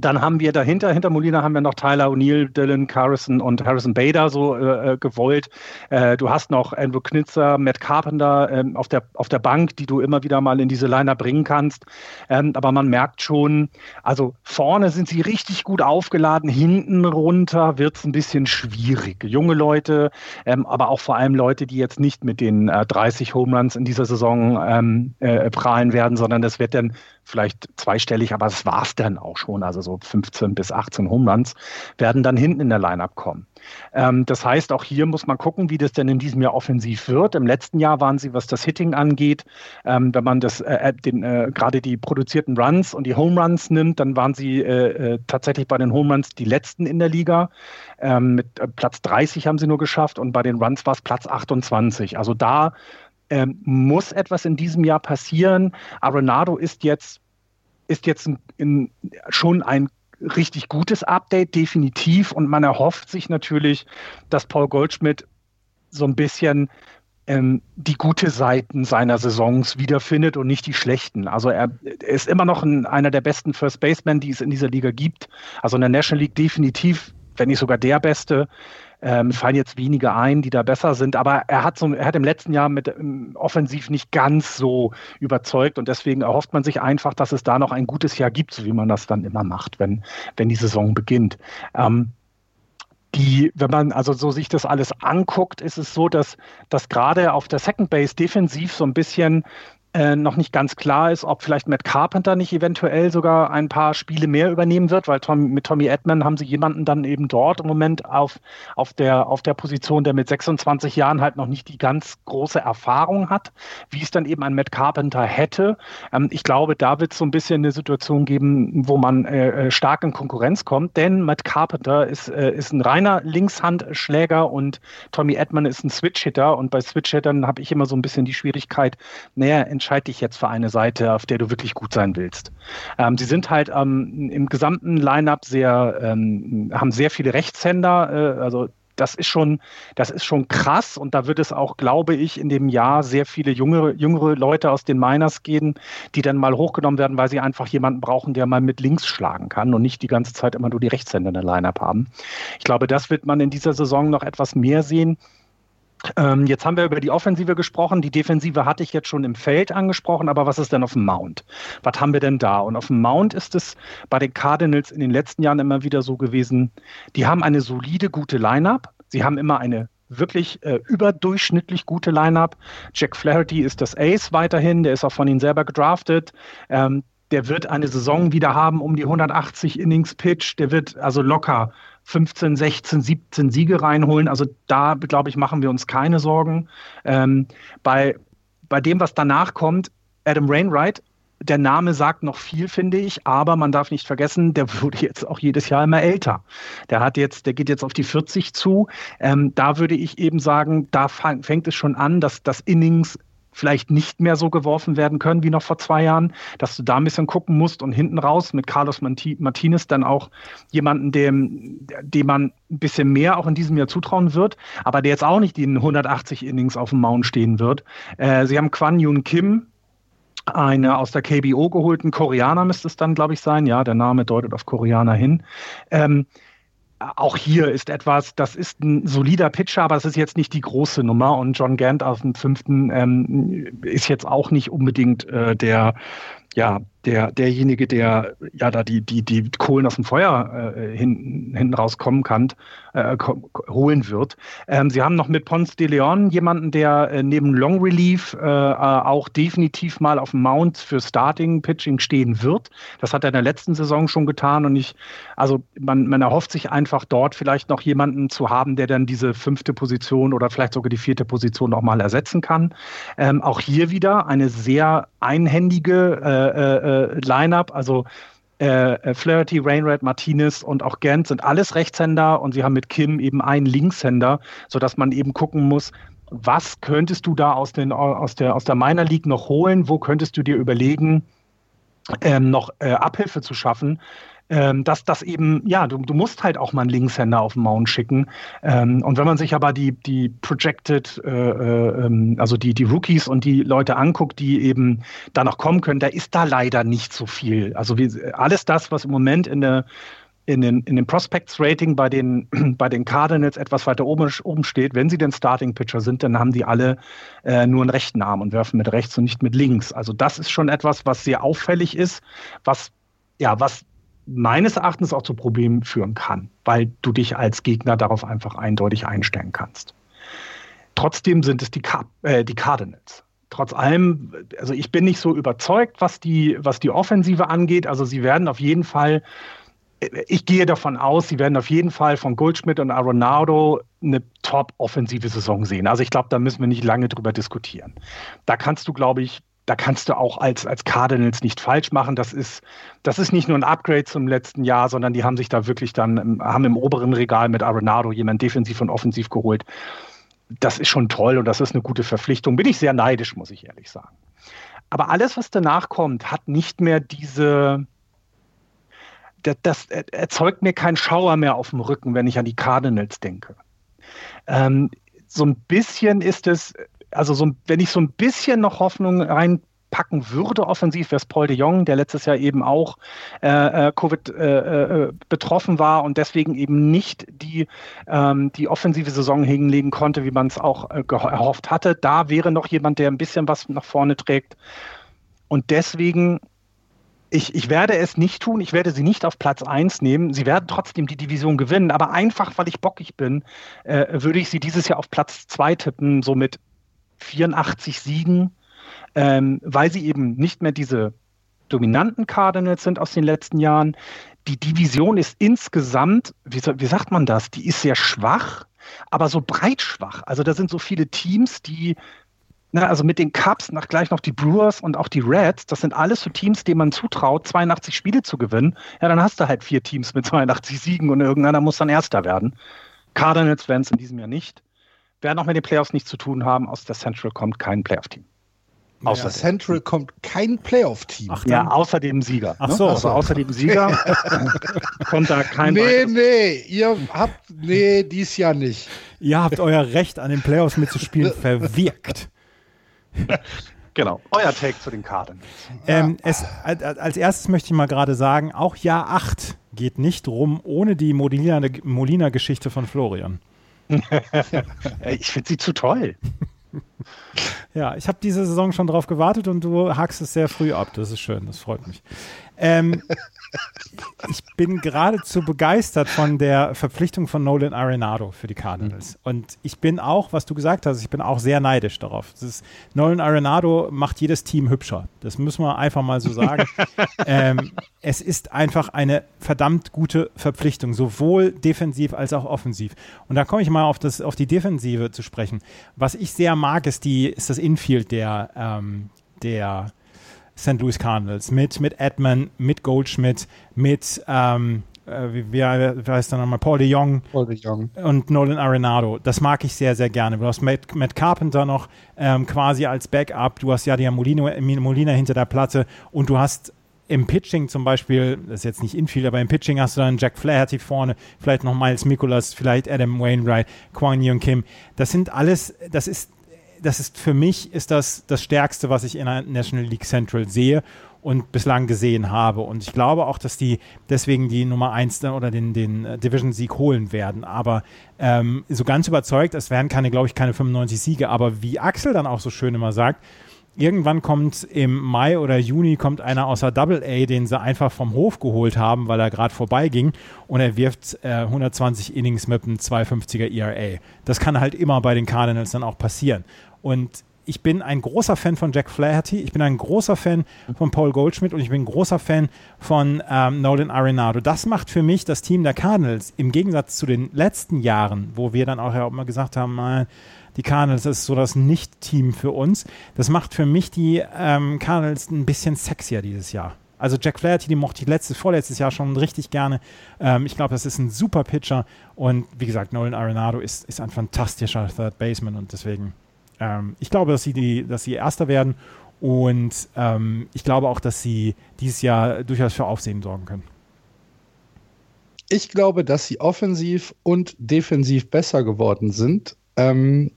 Dann haben wir dahinter, hinter Molina haben wir noch Tyler O'Neill, Dylan Carrison und Harrison Bader so äh, äh, gewollt. Äh, du hast noch Andrew Knitzer, Matt Carpenter ähm, auf, der, auf der Bank, die du immer wieder mal in diese Liner bringen kannst. Ähm, aber man merkt schon, also vorne sind sie richtig gut aufgeladen, hinten runter wird es ein bisschen schwierig. Junge Leute, ähm, aber auch vor allem Leute, die jetzt nicht mit den äh, 30 Home Runs in dieser Saison ähm, äh, prahlen werden, sondern das wird dann vielleicht zweistellig, aber das war es dann auch schon. Also so 15 bis 18 Home Runs werden dann hinten in der Lineup kommen. Ähm, das heißt, auch hier muss man gucken, wie das denn in diesem Jahr offensiv wird. Im letzten Jahr waren sie, was das Hitting angeht, ähm, wenn man das äh, äh, äh, gerade die produzierten Runs und die Home Runs nimmt, dann waren sie äh, äh tatsächlich bei den Home Runs die letzten in der Liga. Ähm, mit äh, Platz 30 haben sie nur geschafft und bei den Runs war es Platz 28. Also da ähm, muss etwas in diesem Jahr passieren. Arenado ist jetzt, ist jetzt ein, in, schon ein richtig gutes Update, definitiv. Und man erhofft sich natürlich, dass Paul Goldschmidt so ein bisschen ähm, die gute Seiten seiner Saisons wiederfindet und nicht die schlechten. Also er, er ist immer noch ein, einer der besten First Basemen, die es in dieser Liga gibt. Also in der National League definitiv, wenn nicht sogar der beste. Ähm, fallen jetzt wenige ein, die da besser sind, aber er hat, so, er hat im letzten Jahr mit ähm, offensiv nicht ganz so überzeugt und deswegen erhofft man sich einfach, dass es da noch ein gutes Jahr gibt, so wie man das dann immer macht, wenn, wenn die Saison beginnt. Ähm, die, wenn man also so sich das alles anguckt, ist es so, dass, dass gerade auf der Second Base defensiv so ein bisschen äh, noch nicht ganz klar ist, ob vielleicht Matt Carpenter nicht eventuell sogar ein paar Spiele mehr übernehmen wird, weil Tom, mit Tommy Edman haben sie jemanden dann eben dort im Moment auf, auf, der, auf der Position, der mit 26 Jahren halt noch nicht die ganz große Erfahrung hat, wie es dann eben ein Matt Carpenter hätte. Ähm, ich glaube, da wird es so ein bisschen eine Situation geben, wo man äh, äh, stark in Konkurrenz kommt, denn Matt Carpenter ist, äh, ist ein reiner Linkshandschläger und Tommy Edman ist ein Switch-Hitter und bei Switch-Hittern habe ich immer so ein bisschen die Schwierigkeit, naja, entscheide dich jetzt für eine Seite, auf der du wirklich gut sein willst. Ähm, sie sind halt ähm, im gesamten Line-up sehr, ähm, haben sehr viele Rechtshänder, äh, also das ist schon, das ist schon krass und da wird es auch, glaube ich, in dem Jahr sehr viele jüngere, jüngere Leute aus den Miners gehen, die dann mal hochgenommen werden, weil sie einfach jemanden brauchen, der mal mit links schlagen kann und nicht die ganze Zeit immer nur die Rechtshänder in der Line-Up haben. Ich glaube, das wird man in dieser Saison noch etwas mehr sehen. Ähm, jetzt haben wir über die Offensive gesprochen. Die Defensive hatte ich jetzt schon im Feld angesprochen, aber was ist denn auf dem Mount? Was haben wir denn da? Und auf dem Mount ist es bei den Cardinals in den letzten Jahren immer wieder so gewesen, die haben eine solide, gute Line-up. Sie haben immer eine wirklich äh, überdurchschnittlich gute Line-up. Jack Flaherty ist das Ace weiterhin, der ist auch von ihnen selber gedraftet. Ähm, der wird eine Saison wieder haben um die 180 Innings Pitch. Der wird also locker 15, 16, 17 Siege reinholen. Also da, glaube ich, machen wir uns keine Sorgen. Ähm, bei, bei dem, was danach kommt, Adam Rainwright, der Name sagt noch viel, finde ich, aber man darf nicht vergessen, der wurde jetzt auch jedes Jahr immer älter. Der hat jetzt, der geht jetzt auf die 40 zu. Ähm, da würde ich eben sagen, da fängt es schon an, dass das Innings vielleicht nicht mehr so geworfen werden können wie noch vor zwei Jahren, dass du da ein bisschen gucken musst und hinten raus mit Carlos Martinez dann auch jemanden, dem, dem man ein bisschen mehr auch in diesem Jahr zutrauen wird, aber der jetzt auch nicht in 180 Innings auf dem Mount stehen wird. Äh, sie haben Kwan Yun Kim, eine aus der KBO geholten Koreaner müsste es dann, glaube ich, sein. Ja, der Name deutet auf Koreaner hin. Ähm, auch hier ist etwas, das ist ein solider Pitcher, aber es ist jetzt nicht die große Nummer. Und John Gant aus dem fünften ähm, ist jetzt auch nicht unbedingt äh, der, ja, der, derjenige, der ja da die, die, die Kohlen aus dem Feuer äh, hinten, hinten rauskommen kann, äh, holen wird. Ähm, sie haben noch mit Ponce de Leon jemanden, der äh, neben Long Relief äh, äh, auch definitiv mal auf dem Mount für Starting Pitching stehen wird. Das hat er in der letzten Saison schon getan und ich, also man, man erhofft sich einfach dort vielleicht noch jemanden zu haben, der dann diese fünfte Position oder vielleicht sogar die vierte Position noch mal ersetzen kann. Ähm, auch hier wieder eine sehr einhändige äh, Lineup, also äh, äh, Flaherty, Rainwright, Martinez und auch Gent sind alles Rechtshänder und sie haben mit Kim eben einen Linkshänder, sodass man eben gucken muss, was könntest du da aus, den, aus, der, aus der Minor League noch holen? Wo könntest du dir überlegen, ähm, noch äh, Abhilfe zu schaffen? Ähm, dass das eben, ja, du, du, musst halt auch mal einen Linkshänder auf den Mount schicken. Ähm, und wenn man sich aber die, die Projected, äh, äh, ähm, also die, die Rookies und die Leute anguckt, die eben da noch kommen können, da ist da leider nicht so viel. Also wie, alles das, was im Moment in der in den, in den Prospects-Rating bei den, bei den Cardinals etwas weiter oben, oben steht, wenn sie denn Starting-Pitcher sind, dann haben die alle äh, nur einen rechten Arm und werfen mit rechts und nicht mit links. Also das ist schon etwas, was sehr auffällig ist, was, ja, was meines Erachtens auch zu Problemen führen kann, weil du dich als Gegner darauf einfach eindeutig einstellen kannst. Trotzdem sind es die, Car äh, die Cardinals trotz allem, also ich bin nicht so überzeugt, was die, was die Offensive angeht. Also sie werden auf jeden Fall ich gehe davon aus, sie werden auf jeden Fall von Goldschmidt und Aronado eine top-offensive Saison sehen. Also ich glaube, da müssen wir nicht lange drüber diskutieren. Da kannst du, glaube ich, da kannst du auch als, als Cardinals nicht falsch machen. Das ist, das ist nicht nur ein Upgrade zum letzten Jahr, sondern die haben sich da wirklich dann, haben im oberen Regal mit Arenado jemand defensiv und offensiv geholt. Das ist schon toll und das ist eine gute Verpflichtung. Bin ich sehr neidisch, muss ich ehrlich sagen. Aber alles, was danach kommt, hat nicht mehr diese, das, das erzeugt mir keinen Schauer mehr auf dem Rücken, wenn ich an die Cardinals denke. Ähm, so ein bisschen ist es, also so, wenn ich so ein bisschen noch Hoffnung reinpacken würde, offensiv wäre es Paul de Jong, der letztes Jahr eben auch äh, äh Covid äh, äh, betroffen war und deswegen eben nicht die, ähm, die offensive Saison hinlegen konnte, wie man es auch äh, erhofft hatte. Da wäre noch jemand, der ein bisschen was nach vorne trägt. Und deswegen ich, ich werde es nicht tun, ich werde sie nicht auf Platz 1 nehmen. Sie werden trotzdem die Division gewinnen, aber einfach, weil ich bockig bin, äh, würde ich sie dieses Jahr auf Platz 2 tippen, so mit 84 Siegen, ähm, weil sie eben nicht mehr diese dominanten Cardinals sind aus den letzten Jahren. Die Division ist insgesamt, wie, wie sagt man das, die ist sehr schwach, aber so breit schwach. Also da sind so viele Teams, die na, also mit den Cubs, nach gleich noch die Brewers und auch die Reds, das sind alles so Teams, denen man zutraut, 82 Spiele zu gewinnen. Ja, dann hast du halt vier Teams mit 82 Siegen und irgendeiner muss dann Erster werden. Cardinals werden es in diesem Jahr nicht. Werden auch mit den Playoffs nichts zu tun haben. Aus der Central kommt kein Playoff-Team. Aus der Central kommt kein Playoff-Team. Ja, außer dem Sieger. Ach ne? so. Ne? Also außer dem Sieger kommt da kein Nee, nee, ihr habt, nee, dies Jahr nicht. Ihr habt euer Recht an den Playoffs mitzuspielen verwirkt. Genau, euer Take zu den Karten. Ähm, es, als erstes möchte ich mal gerade sagen, auch Jahr 8 geht nicht rum ohne die Molina-Geschichte von Florian. Ich finde sie zu toll. Ja, ich habe diese Saison schon drauf gewartet und du hackst es sehr früh ab. Das ist schön, das freut mich. Ähm, ich bin geradezu begeistert von der Verpflichtung von Nolan Arenado für die Cardinals. Mhm. Und ich bin auch, was du gesagt hast, ich bin auch sehr neidisch darauf. Ist, Nolan Arenado macht jedes Team hübscher. Das müssen wir einfach mal so sagen. ähm, es ist einfach eine verdammt gute Verpflichtung, sowohl defensiv als auch offensiv. Und da komme ich mal auf, das, auf die Defensive zu sprechen. Was ich sehr mag, ist, die, ist das Infield der, ähm, der St. Louis Cardinals mit, mit Edman, mit Goldschmidt, mit ähm, äh, wie, wie, heißt der nochmal? Paul de Jong, Paul de Jong und Nolan Arenado. Das mag ich sehr, sehr gerne. Du hast Matt, Matt Carpenter noch ähm, quasi als Backup. Du hast ja die Molino, Molina hinter der Platte und du hast im Pitching zum Beispiel, das ist jetzt nicht Infield, aber im Pitching hast du dann Jack Flaherty vorne, vielleicht noch Miles Mikolas, vielleicht Adam Wainwright, Kwang Young Kim. Das sind alles, das ist das ist für mich ist das das Stärkste, was ich in der National League Central sehe und bislang gesehen habe. Und ich glaube auch, dass die deswegen die Nummer 1 oder den, den äh, Division-Sieg holen werden. Aber ähm, so ganz überzeugt, es werden keine, glaube ich, keine 95 Siege. Aber wie Axel dann auch so schön immer sagt, irgendwann kommt im Mai oder Juni kommt einer außer Double A, den sie einfach vom Hof geholt haben, weil er gerade vorbeiging und er wirft äh, 120 Innings mit einem 250er ERA. Das kann halt immer bei den Cardinals dann auch passieren. Und ich bin ein großer Fan von Jack Flaherty, ich bin ein großer Fan von Paul Goldschmidt und ich bin ein großer Fan von ähm, Nolan Arenado. Das macht für mich das Team der Cardinals im Gegensatz zu den letzten Jahren, wo wir dann auch ja immer gesagt haben, äh, die Cardinals ist so das Nicht-Team für uns. Das macht für mich die ähm, Cardinals ein bisschen sexier dieses Jahr. Also Jack Flaherty, den mochte ich letztes, vorletztes Jahr schon richtig gerne. Ähm, ich glaube, das ist ein super Pitcher. Und wie gesagt, Nolan Arenado ist, ist ein fantastischer Third Baseman und deswegen, ähm, ich glaube, dass sie, die, dass sie Erster werden. Und ähm, ich glaube auch, dass sie dieses Jahr durchaus für Aufsehen sorgen können. Ich glaube, dass sie offensiv und defensiv besser geworden sind. Ähm,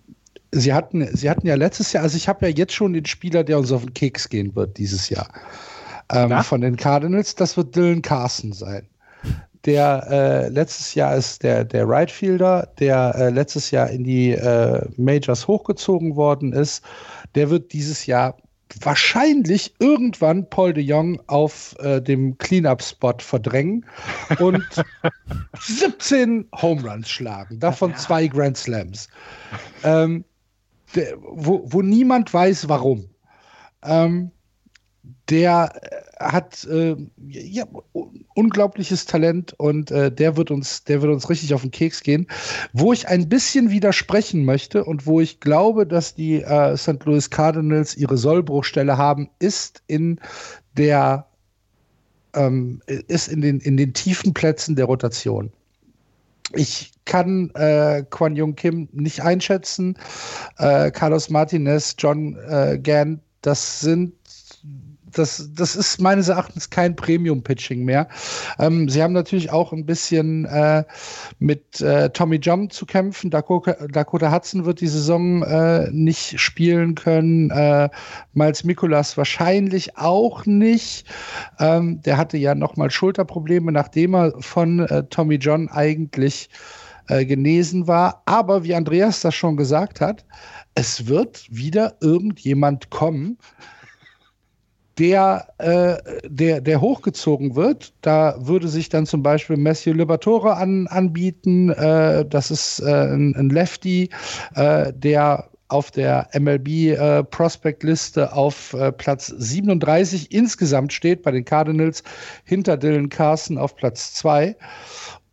sie, hatten, sie hatten ja letztes Jahr, also ich habe ja jetzt schon den Spieler, der uns auf den Keks gehen wird dieses Jahr. Ähm, von den Cardinals, das wird Dylan Carson sein. Der äh, letztes Jahr ist der, der Right Fielder, der äh, letztes Jahr in die äh, Majors hochgezogen worden ist. Der wird dieses Jahr wahrscheinlich irgendwann Paul de Jong auf äh, dem Cleanup-Spot verdrängen und 17 Home Runs schlagen, davon ja. zwei Grand Slams. Ähm, der, wo, wo niemand weiß, warum. Ähm, der äh, hat äh, ja, unglaubliches Talent und äh, der wird uns, der wird uns richtig auf den Keks gehen. Wo ich ein bisschen widersprechen möchte und wo ich glaube, dass die äh, St. Louis Cardinals ihre Sollbruchstelle haben, ist in der ähm, ist in den, in den tiefen Plätzen der Rotation. Ich kann äh, Quan Jung Kim nicht einschätzen. Äh, Carlos Martinez, John äh, Gann, das sind das, das ist meines Erachtens kein Premium-Pitching mehr. Ähm, sie haben natürlich auch ein bisschen äh, mit äh, Tommy John zu kämpfen. Dakota, Dakota Hudson wird die Saison äh, nicht spielen können. Äh, Miles Mikolas wahrscheinlich auch nicht. Ähm, der hatte ja nochmal Schulterprobleme, nachdem er von äh, Tommy John eigentlich äh, genesen war. Aber wie Andreas das schon gesagt hat, es wird wieder irgendjemand kommen, der, äh, der, der hochgezogen wird. Da würde sich dann zum Beispiel Matthew Liberatore an, anbieten. Äh, das ist äh, ein, ein Lefty, äh, der auf der MLB äh, Prospect Liste auf äh, Platz 37 insgesamt steht bei den Cardinals hinter Dylan Carson auf Platz 2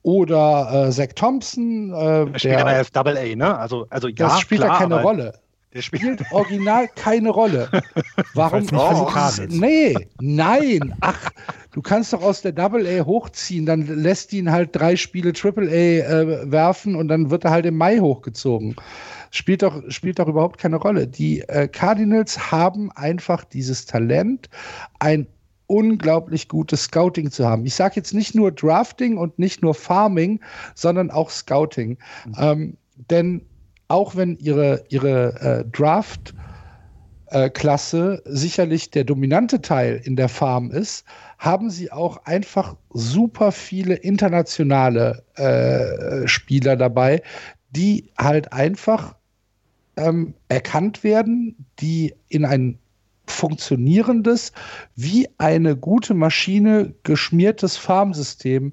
oder äh, Zach Thompson. Äh, spielt der, aber erst Double A, ne? Also, also ja, das spielt klar, ja keine Rolle. Der spielt original keine Rolle. Warum? Oh, nee, nein. Ach, du kannst doch aus der Double A hochziehen, dann lässt ihn halt drei Spiele Triple A äh, werfen und dann wird er halt im Mai hochgezogen. Spielt doch, spielt doch überhaupt keine Rolle. Die äh, Cardinals haben einfach dieses Talent, ein unglaublich gutes Scouting zu haben. Ich sage jetzt nicht nur Drafting und nicht nur Farming, sondern auch Scouting. Mhm. Ähm, denn auch wenn ihre, ihre äh, Draft äh, Klasse sicherlich der dominante Teil in der Farm ist, haben sie auch einfach super viele internationale äh, Spieler dabei, die halt einfach ähm, erkannt werden, die in ein funktionierendes, wie eine gute Maschine geschmiertes Farmsystem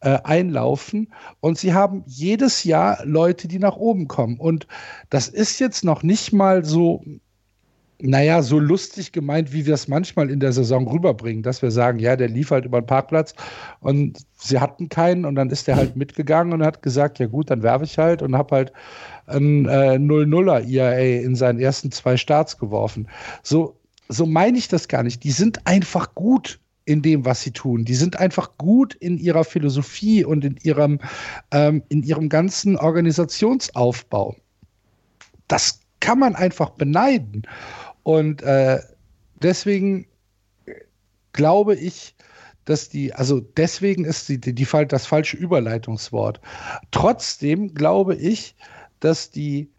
äh, einlaufen. Und sie haben jedes Jahr Leute, die nach oben kommen. Und das ist jetzt noch nicht mal so, naja, so lustig gemeint, wie wir es manchmal in der Saison rüberbringen, dass wir sagen, ja, der lief halt über den Parkplatz und sie hatten keinen und dann ist der halt mitgegangen und hat gesagt, ja gut, dann werfe ich halt und habe halt ein äh, 0-0er ERA in seinen ersten zwei Starts geworfen. So, so meine ich das gar nicht. Die sind einfach gut in dem, was sie tun. Die sind einfach gut in ihrer Philosophie und in ihrem, ähm, in ihrem ganzen Organisationsaufbau. Das kann man einfach beneiden. Und äh, deswegen glaube ich, dass die, also deswegen ist die, die, die, das falsche Überleitungswort. Trotzdem glaube ich, dass die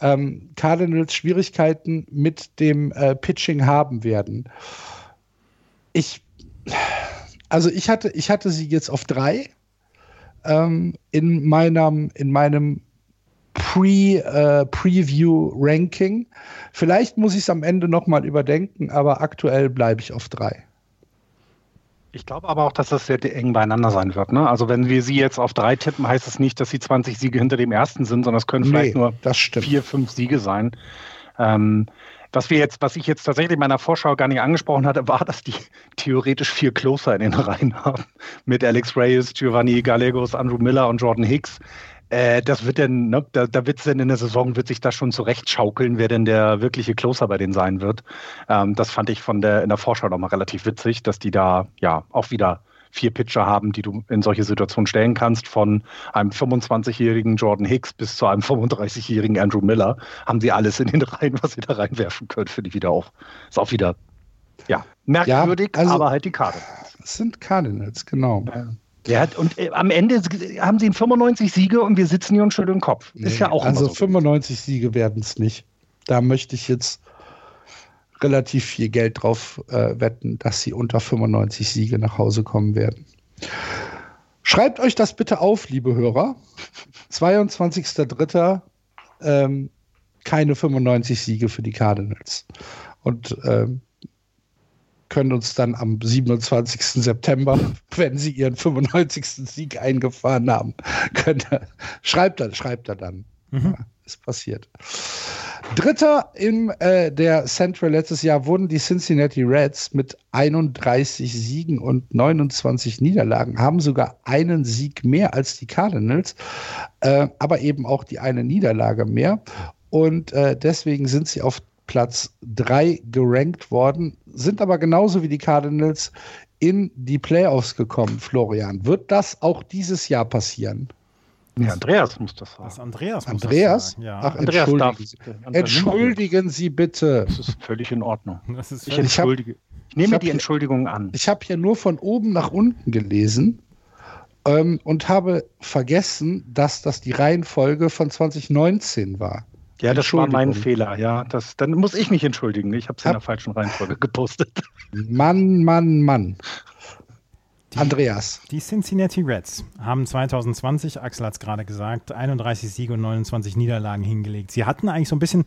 ähm, Cardinals Schwierigkeiten mit dem äh, Pitching haben werden. Ich also ich hatte, ich hatte sie jetzt auf drei ähm, in meinem, in meinem Pre, äh, Preview-Ranking. Vielleicht muss ich es am Ende nochmal überdenken, aber aktuell bleibe ich auf drei. Ich glaube aber auch, dass das sehr eng beieinander sein wird. Ne? Also wenn wir sie jetzt auf drei tippen, heißt das nicht, dass sie 20 Siege hinter dem ersten sind, sondern es können vielleicht nee, nur vier, fünf Siege sein. Ähm, was wir jetzt, was ich jetzt tatsächlich in meiner Vorschau gar nicht angesprochen hatte, war, dass die theoretisch vier Closer in den Reihen haben. Mit Alex Reyes, Giovanni Gallegos, Andrew Miller und Jordan Hicks. Äh, das wird denn, ne, da, da wird es denn in der Saison, wird sich das schon zurechtschaukeln, wer denn der wirkliche Closer bei denen sein wird. Ähm, das fand ich von der, in der Vorschau nochmal relativ witzig, dass die da ja auch wieder vier Pitcher haben, die du in solche Situationen stellen kannst, von einem 25-jährigen Jordan Hicks bis zu einem 35-jährigen Andrew Miller, haben sie alles in den Reihen, was sie da reinwerfen können, finde ich wieder auch. Ist auch wieder, ja, merkwürdig, ja, also, aber halt die Cardinals. Es sind Cardinals, genau. Ja. Ja, und äh, am Ende haben sie 95 Siege und wir sitzen hier und schütteln den Kopf. Nee, ist ja auch Also so 95 Siege werden es nicht. Da möchte ich jetzt relativ viel Geld drauf äh, wetten, dass sie unter 95 Siege nach Hause kommen werden. Schreibt euch das bitte auf, liebe Hörer. 22.03. Ähm, keine 95 Siege für die Cardinals. Und ähm, können uns dann am 27. September, wenn sie ihren 95. Sieg eingefahren haben, können, schreibt schreibt er dann. Mhm. Ja, ist passiert. Dritter in äh, der Central letztes Jahr wurden die Cincinnati Reds mit 31 Siegen und 29 Niederlagen, haben sogar einen Sieg mehr als die Cardinals, äh, aber eben auch die eine Niederlage mehr. Und äh, deswegen sind sie auf Platz 3 gerankt worden, sind aber genauso wie die Cardinals in die Playoffs gekommen, Florian. Wird das auch dieses Jahr passieren? Nee, Andreas muss das sagen. Das Andreas muss Andreas? Das sagen, ja. Ach, Andreas entschuldigen, Sie, entschuldigen Sie bitte. Das ist völlig in Ordnung. ich entschuldige. Ich, hab, ich nehme ich die Entschuldigung an. Ich habe hier nur von oben nach unten gelesen ähm, und habe vergessen, dass das die Reihenfolge von 2019 war. Ja, das war mein Fehler. Ja, das, dann muss ich mich entschuldigen. Ich habe es in der falschen Reihenfolge gepostet. Mann, Mann, Mann. Die, Andreas. Die Cincinnati Reds haben 2020, Axel hat es gerade gesagt, 31 Siege und 29 Niederlagen hingelegt. Sie hatten eigentlich so ein bisschen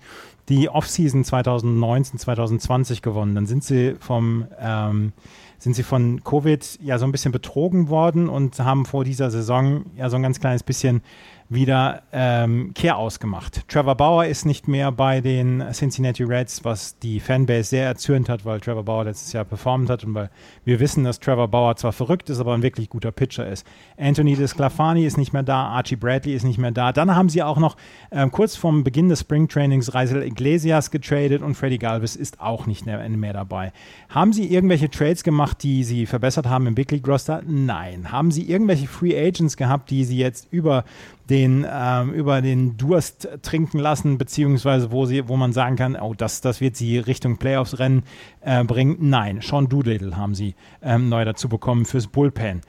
die Offseason 2019, 2020 gewonnen. Dann sind sie vom ähm, sind sie von Covid ja so ein bisschen betrogen worden und haben vor dieser Saison ja so ein ganz kleines bisschen wieder ähm, Kehr ausgemacht. Trevor Bauer ist nicht mehr bei den Cincinnati Reds, was die Fanbase sehr erzürnt hat, weil Trevor Bauer letztes Jahr performt hat und weil wir wissen, dass Trevor Bauer zwar verrückt ist, aber ein wirklich guter Pitcher ist. Anthony Desclafani ist nicht mehr da, Archie Bradley ist nicht mehr da. Dann haben sie auch noch ähm, kurz vorm Beginn des Springtrainings Reisel Iglesias getradet und Freddy Galvis ist auch nicht mehr, mehr dabei. Haben sie irgendwelche Trades gemacht, die sie verbessert haben im Big League Roster? Nein. Haben sie irgendwelche Free Agents gehabt, die sie jetzt über den ähm, über den Durst trinken lassen, beziehungsweise wo sie, wo man sagen kann, oh, das, das wird sie Richtung Playoffs-Rennen äh, bringen. Nein, Sean Doolittle haben sie ähm, neu dazu bekommen fürs Bullpen.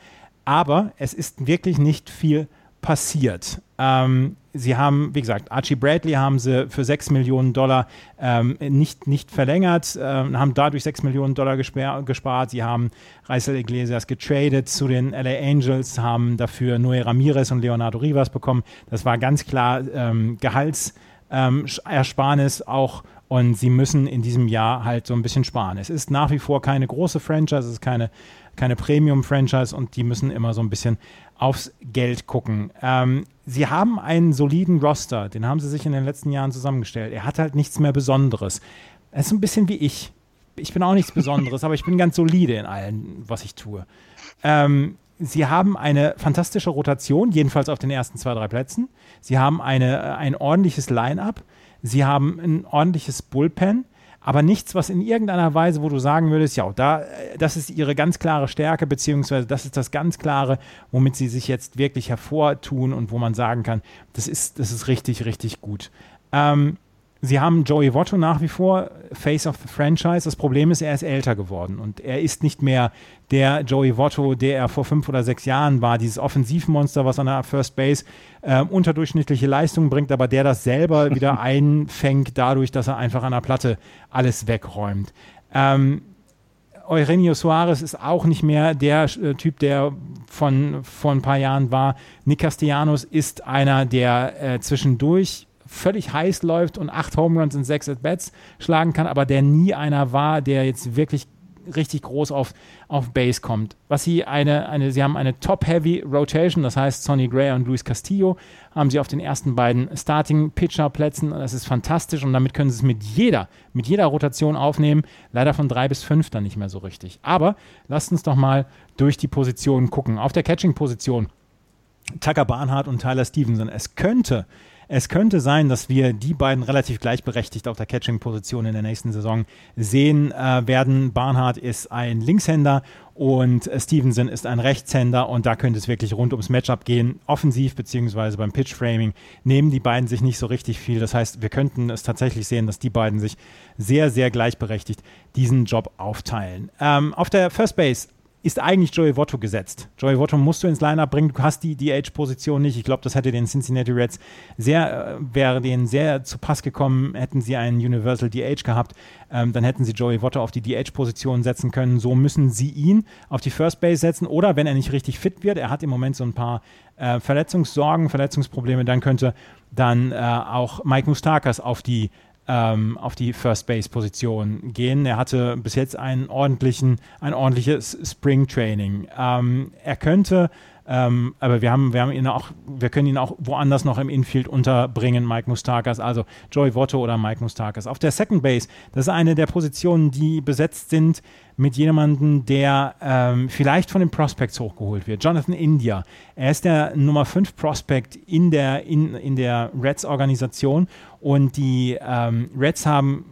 Aber es ist wirklich nicht viel passiert. Ähm, sie haben, wie gesagt, Archie Bradley haben sie für 6 Millionen Dollar ähm, nicht, nicht verlängert, äh, haben dadurch 6 Millionen Dollar gespart. Sie haben Reisel Iglesias getradet zu den LA Angels, haben dafür Noé Ramirez und Leonardo Rivas bekommen. Das war ganz klar ähm, Gehaltsersparnis auch und sie müssen in diesem Jahr halt so ein bisschen sparen. Es ist nach wie vor keine große Franchise, es ist keine, keine Premium-Franchise und die müssen immer so ein bisschen aufs Geld gucken. Ähm, sie haben einen soliden Roster, den haben sie sich in den letzten Jahren zusammengestellt. Er hat halt nichts mehr Besonderes. Er ist ein bisschen wie ich. Ich bin auch nichts Besonderes, aber ich bin ganz solide in allem, was ich tue. Ähm, sie haben eine fantastische Rotation, jedenfalls auf den ersten zwei, drei Plätzen. Sie haben eine, ein ordentliches Line-up. Sie haben ein ordentliches Bullpen aber nichts, was in irgendeiner Weise, wo du sagen würdest, ja, da, das ist ihre ganz klare Stärke, beziehungsweise das ist das ganz klare, womit sie sich jetzt wirklich hervortun und wo man sagen kann, das ist, das ist richtig, richtig gut. Ähm, Sie haben Joey Votto nach wie vor Face of the Franchise. Das Problem ist, er ist älter geworden und er ist nicht mehr der Joey Votto, der er vor fünf oder sechs Jahren war. Dieses Offensivmonster, was an der First Base äh, unterdurchschnittliche Leistungen bringt, aber der das selber wieder einfängt, dadurch, dass er einfach an der Platte alles wegräumt. Ähm, Eugenio Suarez ist auch nicht mehr der äh, Typ, der von vor ein paar Jahren war. Nick Castellanos ist einer, der äh, zwischendurch völlig heiß läuft und acht Home Runs und sechs At-Bats schlagen kann, aber der nie einer war, der jetzt wirklich richtig groß auf, auf Base kommt. Was sie eine, eine, sie haben eine Top-Heavy Rotation, das heißt Sonny Gray und Luis Castillo haben sie auf den ersten beiden Starting-Pitcher-Plätzen. Das ist fantastisch und damit können sie es mit jeder, mit jeder Rotation aufnehmen. Leider von drei bis fünf dann nicht mehr so richtig. Aber lasst uns doch mal durch die Positionen gucken. Auf der Catching-Position Tucker Barnhart und Tyler Stevenson. Es könnte es könnte sein, dass wir die beiden relativ gleichberechtigt auf der Catching-Position in der nächsten Saison sehen äh, werden. Barnhart ist ein Linkshänder und Stevenson ist ein Rechtshänder und da könnte es wirklich rund ums Matchup gehen. Offensiv beziehungsweise beim Pitch-Framing nehmen die beiden sich nicht so richtig viel. Das heißt, wir könnten es tatsächlich sehen, dass die beiden sich sehr, sehr gleichberechtigt diesen Job aufteilen. Ähm, auf der First Base ist eigentlich Joey Votto gesetzt. Joey Votto musst du ins Lineup bringen. Du hast die DH-Position nicht. Ich glaube, das hätte den Cincinnati Reds sehr, äh, wäre denen sehr zu Pass gekommen, hätten sie einen Universal DH gehabt. Ähm, dann hätten sie Joey Votto auf die DH-Position setzen können. So müssen sie ihn auf die First Base setzen. Oder wenn er nicht richtig fit wird, er hat im Moment so ein paar äh, Verletzungssorgen, Verletzungsprobleme, dann könnte dann äh, auch Mike Mustakas auf die ähm, auf die First Base Position gehen. Er hatte bis jetzt einen ordentlichen, ein ordentliches Spring Training. Ähm, er könnte ähm, aber wir haben, wir haben ihn auch, wir können ihn auch woanders noch im Infield unterbringen, Mike Mustakas, also Joey Votto oder Mike Mustakas. Auf der Second Base, das ist eine der Positionen, die besetzt sind mit jemandem, der ähm, vielleicht von den Prospects hochgeholt wird. Jonathan India. Er ist der Nummer 5 Prospect in der, in, in der Reds-Organisation und die ähm, Reds haben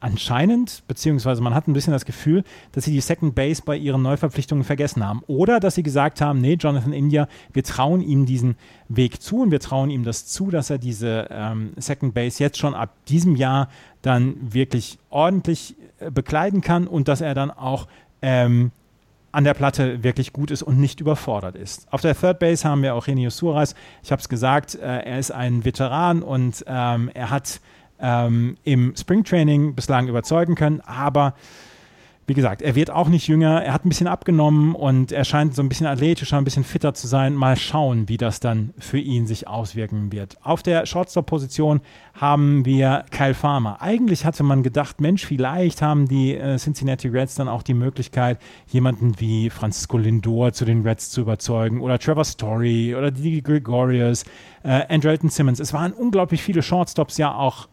anscheinend, beziehungsweise man hat ein bisschen das Gefühl, dass sie die Second Base bei ihren Neuverpflichtungen vergessen haben. Oder dass sie gesagt haben, nee, Jonathan India, wir trauen ihm diesen Weg zu und wir trauen ihm das zu, dass er diese ähm, Second Base jetzt schon ab diesem Jahr dann wirklich ordentlich äh, bekleiden kann und dass er dann auch ähm, an der Platte wirklich gut ist und nicht überfordert ist. Auf der Third Base haben wir auch Renio Suarez. Ich habe es gesagt, äh, er ist ein Veteran und ähm, er hat ähm, im Springtraining bislang überzeugen können, aber wie gesagt, er wird auch nicht jünger, er hat ein bisschen abgenommen und er scheint so ein bisschen athletischer, ein bisschen fitter zu sein. Mal schauen, wie das dann für ihn sich auswirken wird. Auf der Shortstop-Position haben wir Kyle Farmer. Eigentlich hatte man gedacht, Mensch, vielleicht haben die äh, Cincinnati Reds dann auch die Möglichkeit, jemanden wie Francisco Lindor zu den Reds zu überzeugen oder Trevor Story oder die Gregorius, äh, Andrelton Simmons. Es waren unglaublich viele Shortstops ja auch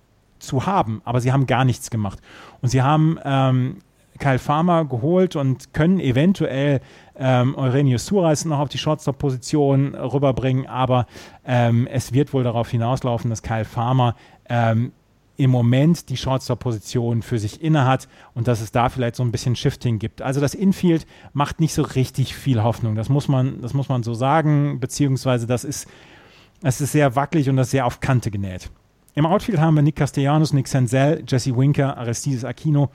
zu haben, aber sie haben gar nichts gemacht. Und sie haben ähm, Kyle Farmer geholt und können eventuell ähm, Eugenio Suarez noch auf die Shortstop-Position rüberbringen, aber ähm, es wird wohl darauf hinauslaufen, dass Kyle Farmer ähm, im Moment die Shortstop-Position für sich innehat und dass es da vielleicht so ein bisschen Shifting gibt. Also das Infield macht nicht so richtig viel Hoffnung. Das muss man, das muss man so sagen, beziehungsweise das ist, das ist sehr wackelig und das ist sehr auf Kante genäht. Im Outfield haben wir Nick Castellanos, Nick Senzel, Jesse Winker, Aristides Aquino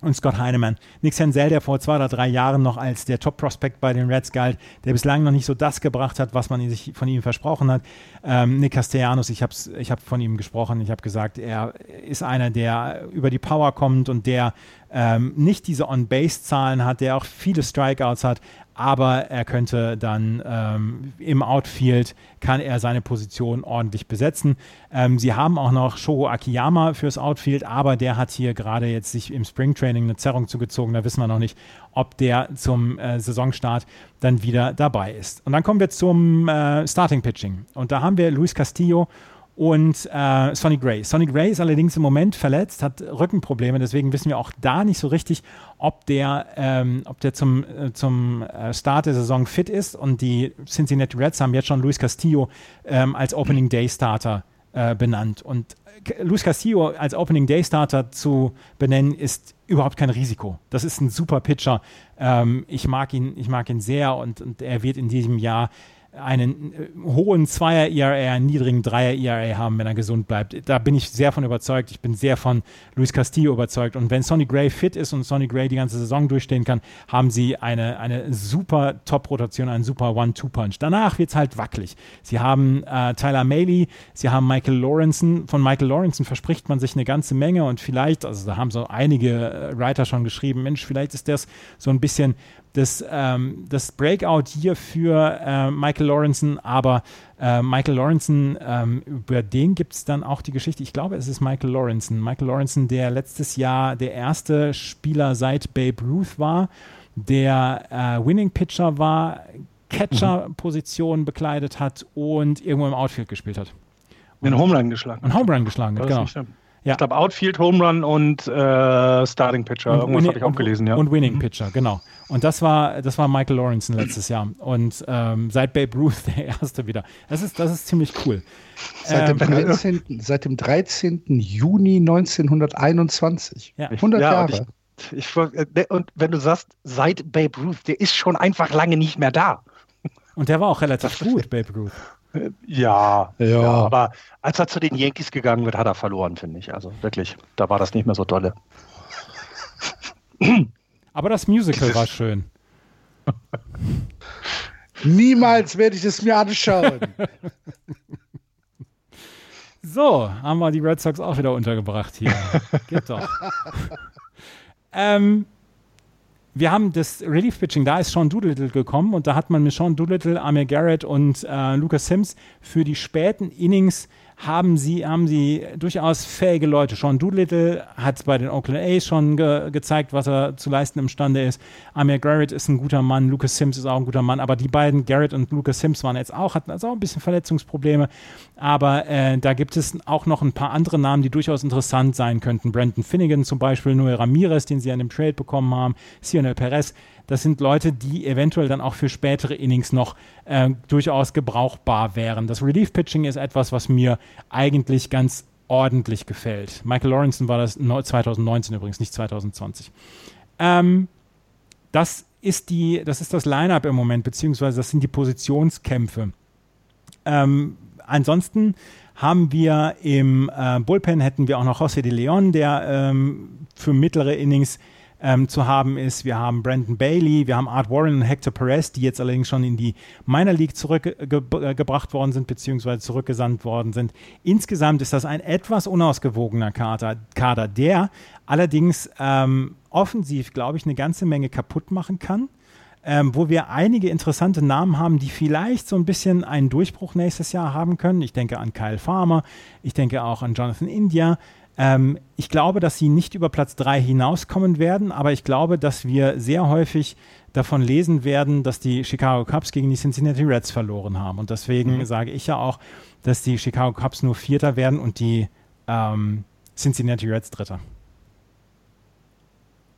und Scott Heinemann. Nick Senzel, der vor zwei oder drei Jahren noch als der Top-Prospect bei den Reds galt, der bislang noch nicht so das gebracht hat, was man sich von ihm versprochen hat. Ähm, Nick Castellanos, ich habe ich hab von ihm gesprochen, ich habe gesagt, er ist einer, der über die Power kommt und der ähm, nicht diese On-Base-Zahlen hat, der auch viele Strikeouts hat, aber er könnte dann ähm, im Outfield, kann er seine Position ordentlich besetzen. Ähm, sie haben auch noch Shogo Akiyama fürs Outfield, aber der hat hier gerade jetzt sich im Springtraining eine Zerrung zugezogen. Da wissen wir noch nicht, ob der zum äh, Saisonstart dann wieder dabei ist. Und dann kommen wir zum äh, Starting Pitching. Und da haben wir Luis Castillo und äh, Sonny Gray. Sonny Gray ist allerdings im Moment verletzt, hat Rückenprobleme, deswegen wissen wir auch da nicht so richtig, ob der, ähm, ob der zum, äh, zum äh, Start der Saison fit ist. Und die Cincinnati Reds haben jetzt schon Luis Castillo ähm, als Opening Day Starter äh, benannt. Und äh, Luis Castillo als Opening Day Starter zu benennen, ist überhaupt kein Risiko. Das ist ein super Pitcher. Ähm, ich mag ihn, ich mag ihn sehr und, und er wird in diesem Jahr einen äh, hohen Zweier ERA, einen niedrigen Dreier ERA haben, wenn er gesund bleibt. Da bin ich sehr von überzeugt. Ich bin sehr von Luis Castillo überzeugt. Und wenn Sonny Gray fit ist und Sonny Gray die ganze Saison durchstehen kann, haben sie eine, eine super Top-Rotation, einen super One-Two-Punch. Danach wird es halt wackelig. Sie haben äh, Tyler Maley, sie haben Michael Lawrenson. Von Michael Lawrenson verspricht man sich eine ganze Menge und vielleicht, also da haben so einige äh, Writer schon geschrieben, Mensch, vielleicht ist das so ein bisschen das, ähm, das Breakout hier für äh, Michael Lawrenson, aber äh, Michael Lawrenson, ähm, über den gibt es dann auch die Geschichte, ich glaube, es ist Michael Lawrenson. Michael Lawrenson, der letztes Jahr der erste Spieler seit Babe Ruth war, der äh, Winning Pitcher war, Catcher-Position mhm. bekleidet hat und irgendwo im Outfield gespielt hat. Und einen Home Run geschlagen. Einen Home Run geschlagen, genau. Ja. Ich glaube, Outfield, Home Run und äh, Starting Pitcher. Und Irgendwas habe ich auch gelesen, ja. Und Winning. Pitcher, genau. Und das war, das war Michael Lawrence letztes Jahr. Und ähm, seit Babe Ruth der erste wieder. Das ist, das ist ziemlich cool. Seit, ähm, dem 13, seit dem 13. Juni 1921. Ja. 100 ja, Jahre. Ich, ich, äh, und wenn du sagst, seit Babe Ruth, der ist schon einfach lange nicht mehr da. Und der war auch relativ gut, Babe Ruth. Ja, ja, ja, aber als er zu den Yankees gegangen wird, hat er verloren, finde ich. Also wirklich, da war das nicht mehr so dolle. Aber das Musical war schön. Niemals werde ich es mir anschauen. so, haben wir die Red Sox auch wieder untergebracht hier. Geht doch. ähm, wir haben das Relief Pitching, da ist Sean Doolittle gekommen und da hat man mit Sean Doolittle, Amir Garrett und äh, Lucas Sims für die späten Innings haben sie, haben sie durchaus fähige Leute. Sean Doolittle hat bei den Oakland A's schon ge gezeigt, was er zu leisten imstande ist. Amir Garrett ist ein guter Mann, Lucas Sims ist auch ein guter Mann, aber die beiden, Garrett und Lucas Sims, waren jetzt auch, hatten also auch ein bisschen Verletzungsprobleme. Aber äh, da gibt es auch noch ein paar andere Namen, die durchaus interessant sein könnten. Brandon Finnegan zum Beispiel, Noel Ramirez, den sie an dem Trade bekommen haben, Sionel Perez das sind Leute, die eventuell dann auch für spätere Innings noch äh, durchaus gebrauchbar wären. Das Relief Pitching ist etwas, was mir eigentlich ganz ordentlich gefällt. Michael Lawrence war das 2019 übrigens, nicht 2020. Ähm, das ist die, das ist das Line-up im Moment, beziehungsweise das sind die Positionskämpfe. Ähm, ansonsten haben wir im äh, Bullpen hätten wir auch noch José de Leon, der ähm, für mittlere Innings ähm, zu haben ist. Wir haben Brandon Bailey, wir haben Art Warren und Hector Perez, die jetzt allerdings schon in die Minor League zurückgebracht worden sind, beziehungsweise zurückgesandt worden sind. Insgesamt ist das ein etwas unausgewogener Kader, Kader der allerdings ähm, offensiv, glaube ich, eine ganze Menge kaputt machen kann. Ähm, wo wir einige interessante Namen haben, die vielleicht so ein bisschen einen Durchbruch nächstes Jahr haben können. Ich denke an Kyle Farmer, ich denke auch an Jonathan India. Ähm, ich glaube, dass sie nicht über Platz 3 hinauskommen werden, aber ich glaube, dass wir sehr häufig davon lesen werden, dass die Chicago Cubs gegen die Cincinnati Reds verloren haben. Und deswegen mhm. sage ich ja auch, dass die Chicago Cubs nur Vierter werden und die ähm, Cincinnati Reds Dritter.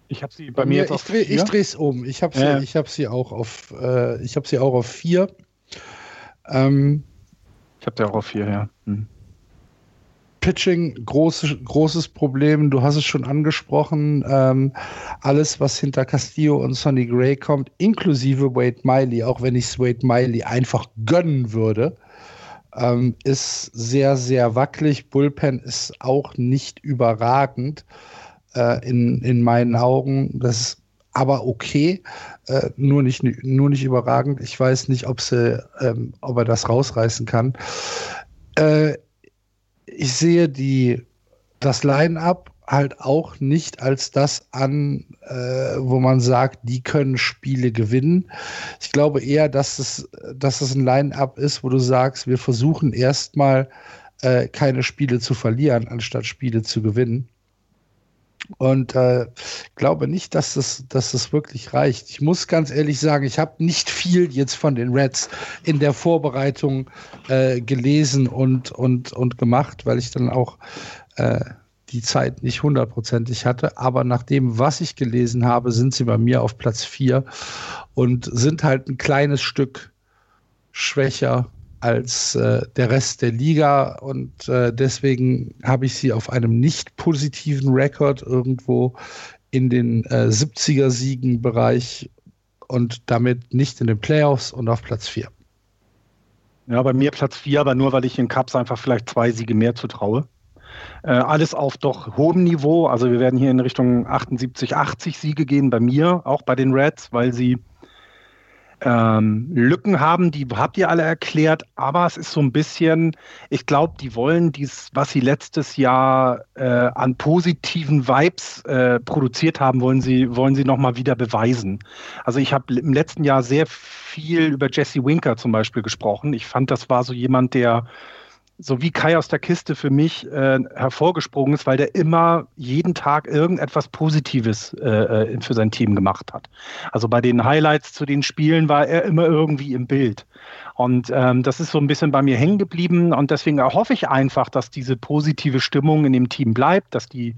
Ich habe sie bei mir, jetzt auf Ich drehe es um. Ich habe sie, äh. hab sie auch auf, äh, ich habe sie auch auf vier. Ähm, ich habe sie auch auf vier, ja. Hm. Pitching, großes, großes Problem. Du hast es schon angesprochen. Ähm, alles, was hinter Castillo und Sonny Gray kommt, inklusive Wade Miley, auch wenn ich es Wade Miley einfach gönnen würde, ähm, ist sehr, sehr wackelig. Bullpen ist auch nicht überragend äh, in, in meinen Augen. Das ist aber okay, äh, nur, nicht, nur nicht überragend. Ich weiß nicht, ob, sie, ähm, ob er das rausreißen kann. Äh, ich sehe die, das Line-up halt auch nicht als das an, äh, wo man sagt, die können Spiele gewinnen. Ich glaube eher, dass es, dass es ein Line-up ist, wo du sagst, wir versuchen erstmal äh, keine Spiele zu verlieren, anstatt Spiele zu gewinnen. Und äh, glaube nicht, dass das, dass das wirklich reicht. Ich muss ganz ehrlich sagen, ich habe nicht viel jetzt von den Reds in der Vorbereitung äh, gelesen und, und, und gemacht, weil ich dann auch äh, die Zeit nicht hundertprozentig hatte. Aber nach dem, was ich gelesen habe, sind sie bei mir auf Platz vier und sind halt ein kleines Stück schwächer als äh, der Rest der Liga und äh, deswegen habe ich sie auf einem nicht positiven Rekord irgendwo in den äh, 70er-Siegen-Bereich und damit nicht in den Playoffs und auf Platz 4. Ja, bei mir Platz 4, aber nur weil ich in Cups einfach vielleicht zwei Siege mehr zutraue. Äh, alles auf doch hohem Niveau. Also wir werden hier in Richtung 78, 80 Siege gehen bei mir, auch bei den Reds, weil sie ähm, Lücken haben, die habt ihr alle erklärt, aber es ist so ein bisschen, ich glaube, die wollen dies, was sie letztes Jahr äh, an positiven Vibes äh, produziert haben, wollen sie, wollen sie nochmal wieder beweisen. Also ich habe im letzten Jahr sehr viel über Jesse Winker zum Beispiel gesprochen. Ich fand, das war so jemand, der so wie Kai aus der Kiste für mich äh, hervorgesprungen ist, weil der immer jeden Tag irgendetwas Positives äh, äh, für sein Team gemacht hat. Also bei den Highlights zu den Spielen war er immer irgendwie im Bild. Und ähm, das ist so ein bisschen bei mir hängen geblieben und deswegen hoffe ich einfach, dass diese positive Stimmung in dem Team bleibt, dass die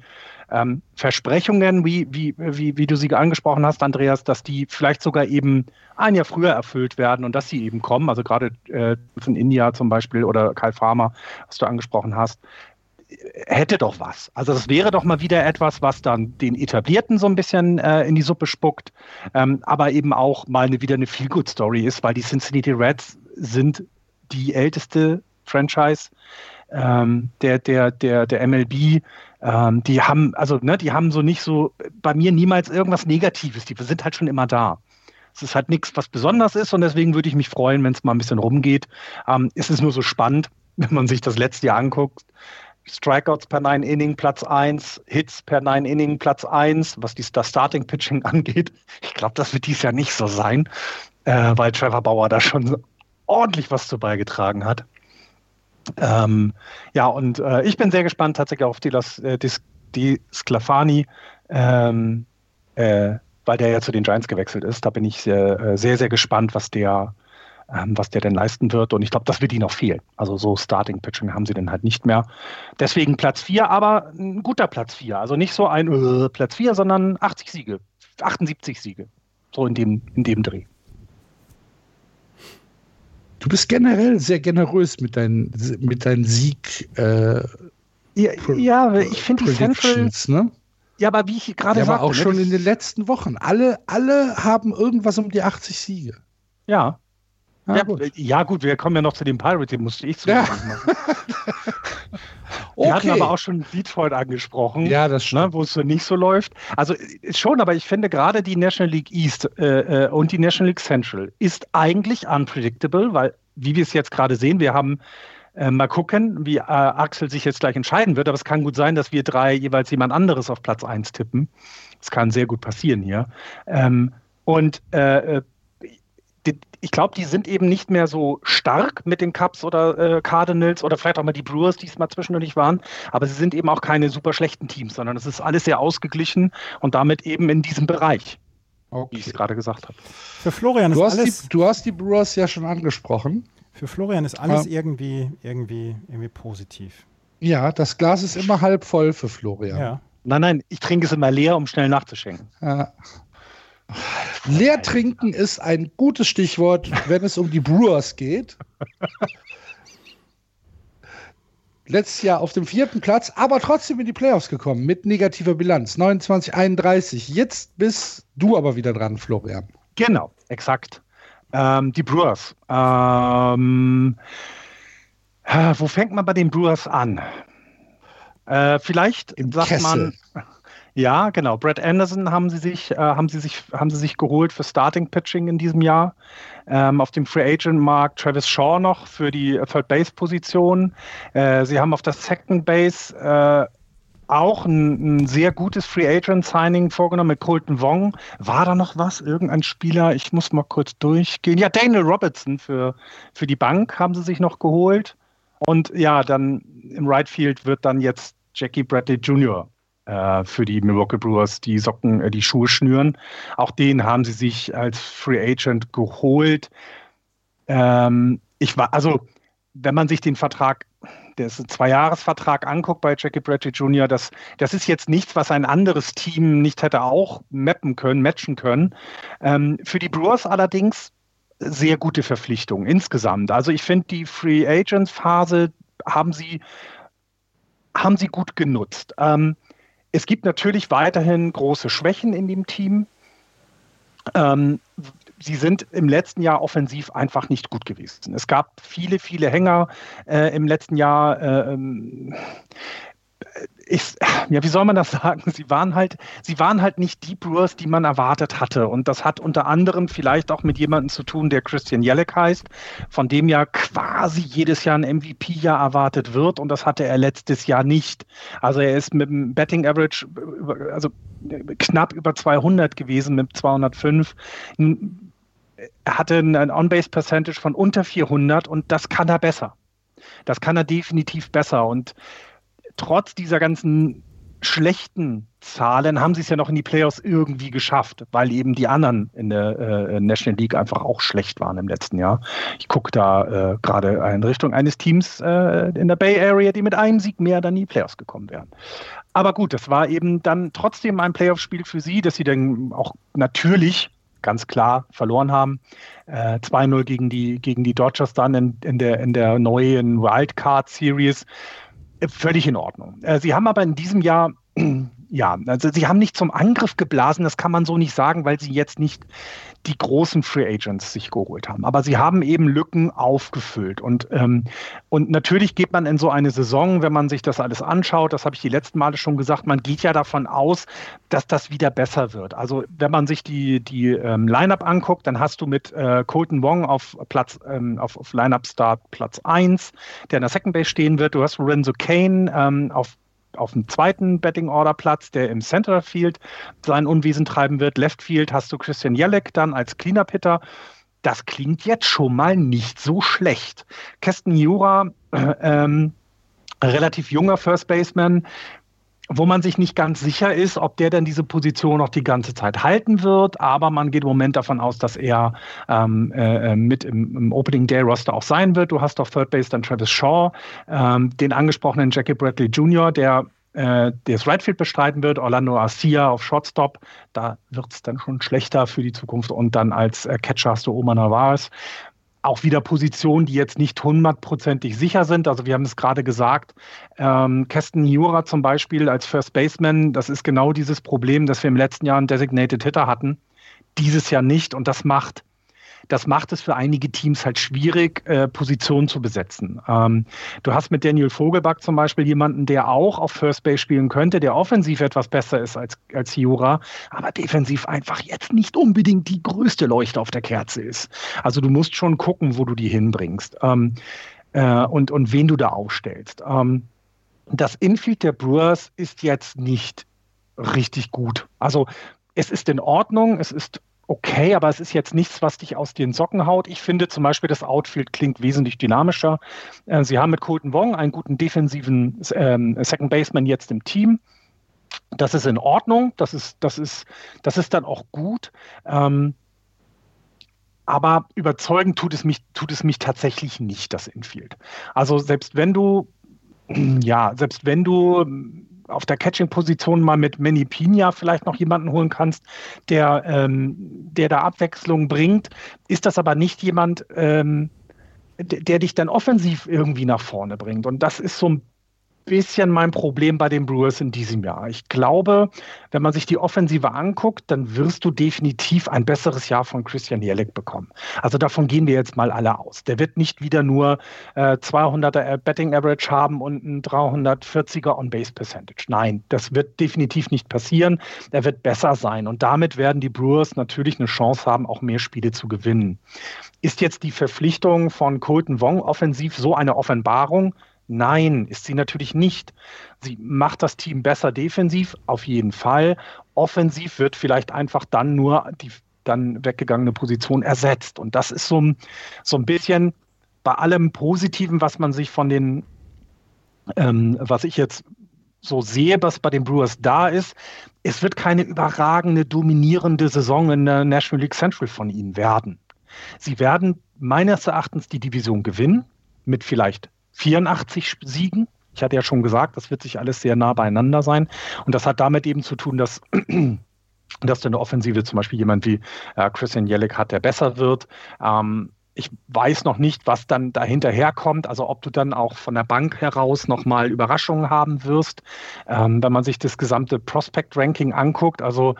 ähm, Versprechungen, wie, wie, wie, wie du sie angesprochen hast, Andreas, dass die vielleicht sogar eben ein Jahr früher erfüllt werden und dass sie eben kommen. Also gerade äh, von India zum Beispiel oder Kai Farmer, was du angesprochen hast, hätte doch was. Also das wäre doch mal wieder etwas, was dann den Etablierten so ein bisschen äh, in die Suppe spuckt, ähm, aber eben auch mal eine, wieder eine Feel-Good-Story ist, weil die Cincinnati Reds sind die älteste Franchise ähm, der, der, der, der MLB. Ähm, die haben, also, ne, die haben so nicht so, bei mir niemals irgendwas Negatives. Die sind halt schon immer da. Es ist halt nichts, was besonders ist und deswegen würde ich mich freuen, wenn es mal ein bisschen rumgeht. Ähm, es ist nur so spannend, wenn man sich das letzte Jahr anguckt. Strikeouts per 9 Inning Platz 1, Hits per 9 Inning Platz 1, was die, das Starting Pitching angeht. Ich glaube, das wird dies Jahr nicht so sein, äh, weil Trevor Bauer da schon ordentlich was zu beigetragen hat. Ähm, ja, und äh, ich bin sehr gespannt tatsächlich auf die, das, äh, die, die Sclafani, ähm, äh, weil der ja zu den Giants gewechselt ist. Da bin ich sehr, äh, sehr, sehr gespannt, was der, was der denn leisten wird. Und ich glaube, das wird ihnen auch fehlen. Also so Starting Pitching haben sie dann halt nicht mehr. Deswegen Platz 4, aber ein guter Platz 4. Also nicht so ein äh, Platz 4, sondern 80 Siege, 78 Siege. So in dem, in dem Dreh. Du bist generell sehr generös mit deinen, mit deinen Sieg. Äh, ja, ja, ich finde die Central. Ne? Ja, aber wie ich gerade ja, sagte. Aber auch ne, schon in den letzten Wochen. Alle, alle haben irgendwas um die 80 Siege. Ja. Ah, ja, gut. ja, gut, wir kommen ja noch zu den Pirates, den musste ich zu ja. machen. Wir okay. hatten aber auch schon Detroit angesprochen, ja, das ne, wo es so nicht so läuft. Also schon, aber ich finde gerade die National League East äh, äh, und die National League Central ist eigentlich unpredictable, weil, wie wir es jetzt gerade sehen, wir haben äh, mal gucken, wie äh, Axel sich jetzt gleich entscheiden wird, aber es kann gut sein, dass wir drei jeweils jemand anderes auf Platz 1 tippen. Das kann sehr gut passieren hier. Ähm, und äh, äh ich glaube, die sind eben nicht mehr so stark mit den Cubs oder äh, Cardinals oder vielleicht auch mal die Brewers, die es mal zwischendurch waren. Aber sie sind eben auch keine super schlechten Teams, sondern es ist alles sehr ausgeglichen und damit eben in diesem Bereich, okay. wie ich es gerade gesagt habe. Für Florian ist du alles. Die, du hast die Brewers ja schon angesprochen. Für Florian ist alles ja. irgendwie, irgendwie, irgendwie positiv. Ja, das Glas ist immer halb voll für Florian. Ja. Nein, nein, ich trinke es immer leer, um schnell nachzuschenken. Ja. Leer trinken ist ein gutes Stichwort, wenn es um die Brewers geht. Letztes Jahr auf dem vierten Platz, aber trotzdem in die Playoffs gekommen mit negativer Bilanz. 29, 31. Jetzt bist du aber wieder dran, Florian. Genau, exakt. Ähm, die Brewers. Ähm, äh, wo fängt man bei den Brewers an? Äh, vielleicht Im sagt Kessel. man. Ja, genau. Brad Anderson haben sie sich, äh, haben sie sich, haben sie sich geholt für Starting Pitching in diesem Jahr. Ähm, auf dem Free Agent Markt Travis Shaw noch für die Third Base Position. Äh, sie haben auf der Second Base äh, auch ein, ein, sehr gutes Free Agent Signing vorgenommen mit Colton Wong. War da noch was? Irgendein Spieler? Ich muss mal kurz durchgehen. Ja, Daniel Robertson für, für die Bank haben sie sich noch geholt. Und ja, dann im Right Field wird dann jetzt Jackie Bradley Jr äh, für die Milwaukee Brewers die Socken, äh, die Schuhe schnüren. Auch den haben sie sich als Free Agent geholt. Ähm, ich war, also, wenn man sich den Vertrag, der ist ein Zwei-Jahres-Vertrag anguckt bei Jackie Bradley Jr., das, das ist jetzt nichts, was ein anderes Team nicht hätte auch mappen können, matchen können. Ähm, für die Brewers allerdings sehr gute Verpflichtung insgesamt. Also ich finde, die Free Agents Phase haben sie, haben sie gut genutzt. Ähm, es gibt natürlich weiterhin große Schwächen in dem Team. Ähm, sie sind im letzten Jahr offensiv einfach nicht gut gewesen. Es gab viele, viele Hänger äh, im letzten Jahr. Äh, ähm, ich, ja, wie soll man das sagen? Sie waren halt, sie waren halt nicht die Brewers, die man erwartet hatte. Und das hat unter anderem vielleicht auch mit jemandem zu tun, der Christian Jelek heißt, von dem ja quasi jedes Jahr ein MVP-Jahr erwartet wird. Und das hatte er letztes Jahr nicht. Also er ist mit dem Betting Average, also knapp über 200 gewesen, mit 205. Er hatte ein On-Base-Percentage von unter 400 und das kann er besser. Das kann er definitiv besser. Und trotz dieser ganzen schlechten Zahlen haben sie es ja noch in die Playoffs irgendwie geschafft, weil eben die anderen in der äh, National League einfach auch schlecht waren im letzten Jahr. Ich gucke da äh, gerade in Richtung eines Teams äh, in der Bay Area, die mit einem Sieg mehr dann in die Playoffs gekommen wären. Aber gut, das war eben dann trotzdem ein Playoff-Spiel für sie, dass sie dann auch natürlich ganz klar verloren haben. Äh, 2-0 gegen die, gegen die Dodgers dann in, in, der, in der neuen Wildcard Series. Äh, völlig in Ordnung. Äh, sie haben aber in diesem Jahr ja, also sie haben nicht zum Angriff geblasen, das kann man so nicht sagen, weil sie jetzt nicht die großen Free Agents sich geholt haben. Aber sie haben eben Lücken aufgefüllt. Und, ähm, und natürlich geht man in so eine Saison, wenn man sich das alles anschaut, das habe ich die letzten Male schon gesagt, man geht ja davon aus, dass das wieder besser wird. Also wenn man sich die, die ähm, Lineup anguckt, dann hast du mit äh, Colton Wong auf Platz, ähm, auf, auf Lineup Start Platz 1, der in der Second Base stehen wird. Du hast Lorenzo Kane ähm, auf auf dem zweiten Betting Order Platz, der im Center Field sein Unwesen treiben wird. Left Field hast du Christian Jelek dann als Cleanup Hitter. Das klingt jetzt schon mal nicht so schlecht. Kesten Jura, äh, ähm, relativ junger First Baseman, wo man sich nicht ganz sicher ist, ob der denn diese Position noch die ganze Zeit halten wird. Aber man geht im Moment davon aus, dass er ähm, äh, mit im, im, Opening Day Roster auch sein wird. Du hast auf Third Base dann Travis Shaw, ähm, den angesprochenen Jackie Bradley Jr., der äh, das Right Field bestreiten wird, Orlando Arcia auf Shortstop. Da wird es dann schon schlechter für die Zukunft. Und dann als äh, Catcher hast du Oma Navarez auch wieder Positionen, die jetzt nicht hundertprozentig sicher sind. Also wir haben es gerade gesagt, ähm, Keston Jura zum Beispiel als First Baseman, das ist genau dieses Problem, dass wir im letzten Jahr einen Designated Hitter hatten, dieses Jahr nicht und das macht das macht es für einige Teams halt schwierig, äh, Positionen zu besetzen. Ähm, du hast mit Daniel Vogelback zum Beispiel jemanden, der auch auf First Base spielen könnte, der offensiv etwas besser ist als, als Jura, aber defensiv einfach jetzt nicht unbedingt die größte Leuchte auf der Kerze ist. Also du musst schon gucken, wo du die hinbringst ähm, äh, und, und wen du da aufstellst. Ähm, das Infield der Brewers ist jetzt nicht richtig gut. Also es ist in Ordnung, es ist okay, aber es ist jetzt nichts, was dich aus den Socken haut. Ich finde zum Beispiel, das Outfield klingt wesentlich dynamischer. Äh, sie haben mit Colton Wong einen guten defensiven ähm, Second Baseman jetzt im Team. Das ist in Ordnung, das ist, das ist, das ist dann auch gut. Ähm, aber überzeugend tut es mich, tut es mich tatsächlich nicht, das Infield. Also selbst wenn du, ja, selbst wenn du auf der Catching-Position mal mit Manny Pina vielleicht noch jemanden holen kannst, der, ähm, der da Abwechslung bringt, ist das aber nicht jemand, ähm, der dich dann offensiv irgendwie nach vorne bringt. Und das ist so ein bisschen mein Problem bei den Brewers in diesem Jahr. Ich glaube, wenn man sich die Offensive anguckt, dann wirst du definitiv ein besseres Jahr von Christian Jelek bekommen. Also davon gehen wir jetzt mal alle aus. Der wird nicht wieder nur äh, 200er Betting Average haben und ein 340er On-Base Percentage. Nein, das wird definitiv nicht passieren. Er wird besser sein und damit werden die Brewers natürlich eine Chance haben, auch mehr Spiele zu gewinnen. Ist jetzt die Verpflichtung von Colton Wong offensiv so eine Offenbarung? Nein, ist sie natürlich nicht. Sie macht das Team besser defensiv, auf jeden Fall. Offensiv wird vielleicht einfach dann nur die dann weggegangene Position ersetzt. Und das ist so, so ein bisschen bei allem Positiven, was man sich von den, ähm, was ich jetzt so sehe, was bei den Brewers da ist, es wird keine überragende, dominierende Saison in der National League Central von ihnen werden. Sie werden meines Erachtens die Division gewinnen, mit vielleicht 84 Siegen. Ich hatte ja schon gesagt, das wird sich alles sehr nah beieinander sein. Und das hat damit eben zu tun, dass dass du in der Offensive zum Beispiel jemand wie äh, Christian Jellick hat, der besser wird. Ähm, ich weiß noch nicht, was dann dahinter herkommt, also ob du dann auch von der Bank heraus nochmal Überraschungen haben wirst. Ähm, wenn man sich das gesamte Prospect-Ranking anguckt, also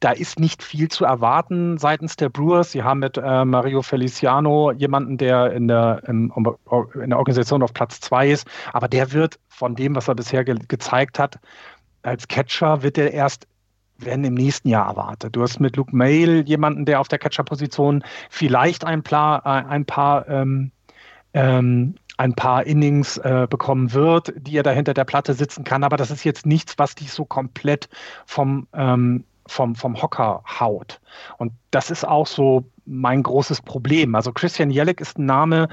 da ist nicht viel zu erwarten seitens der Brewers. Sie haben mit äh, Mario Feliciano jemanden, der in der, in, in der Organisation auf Platz zwei ist, aber der wird von dem, was er bisher ge gezeigt hat, als Catcher wird er erst werden im nächsten Jahr erwartet. Du hast mit Luke Mail jemanden, der auf der Catcher-Position vielleicht ein paar, äh, ein paar ähm, ähm, ein paar Innings äh, bekommen wird, die er da hinter der Platte sitzen kann. Aber das ist jetzt nichts, was dich so komplett vom, ähm, vom, vom Hocker haut. Und das ist auch so mein großes Problem. Also Christian Jellick ist ein Name,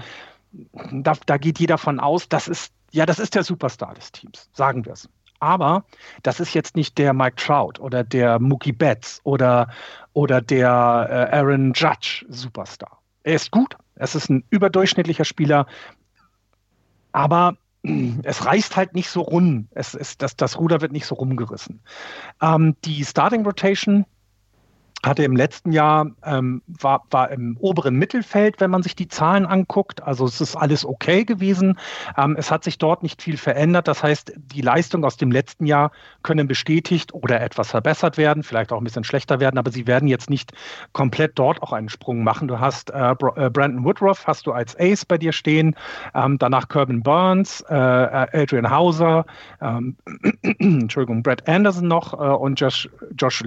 da, da geht jeder von aus, das ist, ja, das ist der Superstar des Teams, sagen wir es. Aber das ist jetzt nicht der Mike Trout oder der Mookie Betts oder, oder der äh, Aaron Judge Superstar. Er ist gut, es ist ein überdurchschnittlicher Spieler, aber es reißt halt nicht so rum. Es, es, das, das Ruder wird nicht so rumgerissen. Ähm, die Starting Rotation hatte im letzten Jahr, ähm, war, war im oberen Mittelfeld, wenn man sich die Zahlen anguckt. Also es ist alles okay gewesen. Ähm, es hat sich dort nicht viel verändert. Das heißt, die Leistung aus dem letzten Jahr können bestätigt oder etwas verbessert werden, vielleicht auch ein bisschen schlechter werden, aber sie werden jetzt nicht komplett dort auch einen Sprung machen. Du hast äh, äh Brandon Woodruff, hast du als Ace bei dir stehen, ähm, danach Corbin Burns, äh, äh Adrian Hauser, ähm, Entschuldigung, Brad Anderson noch äh, und Josh, Josh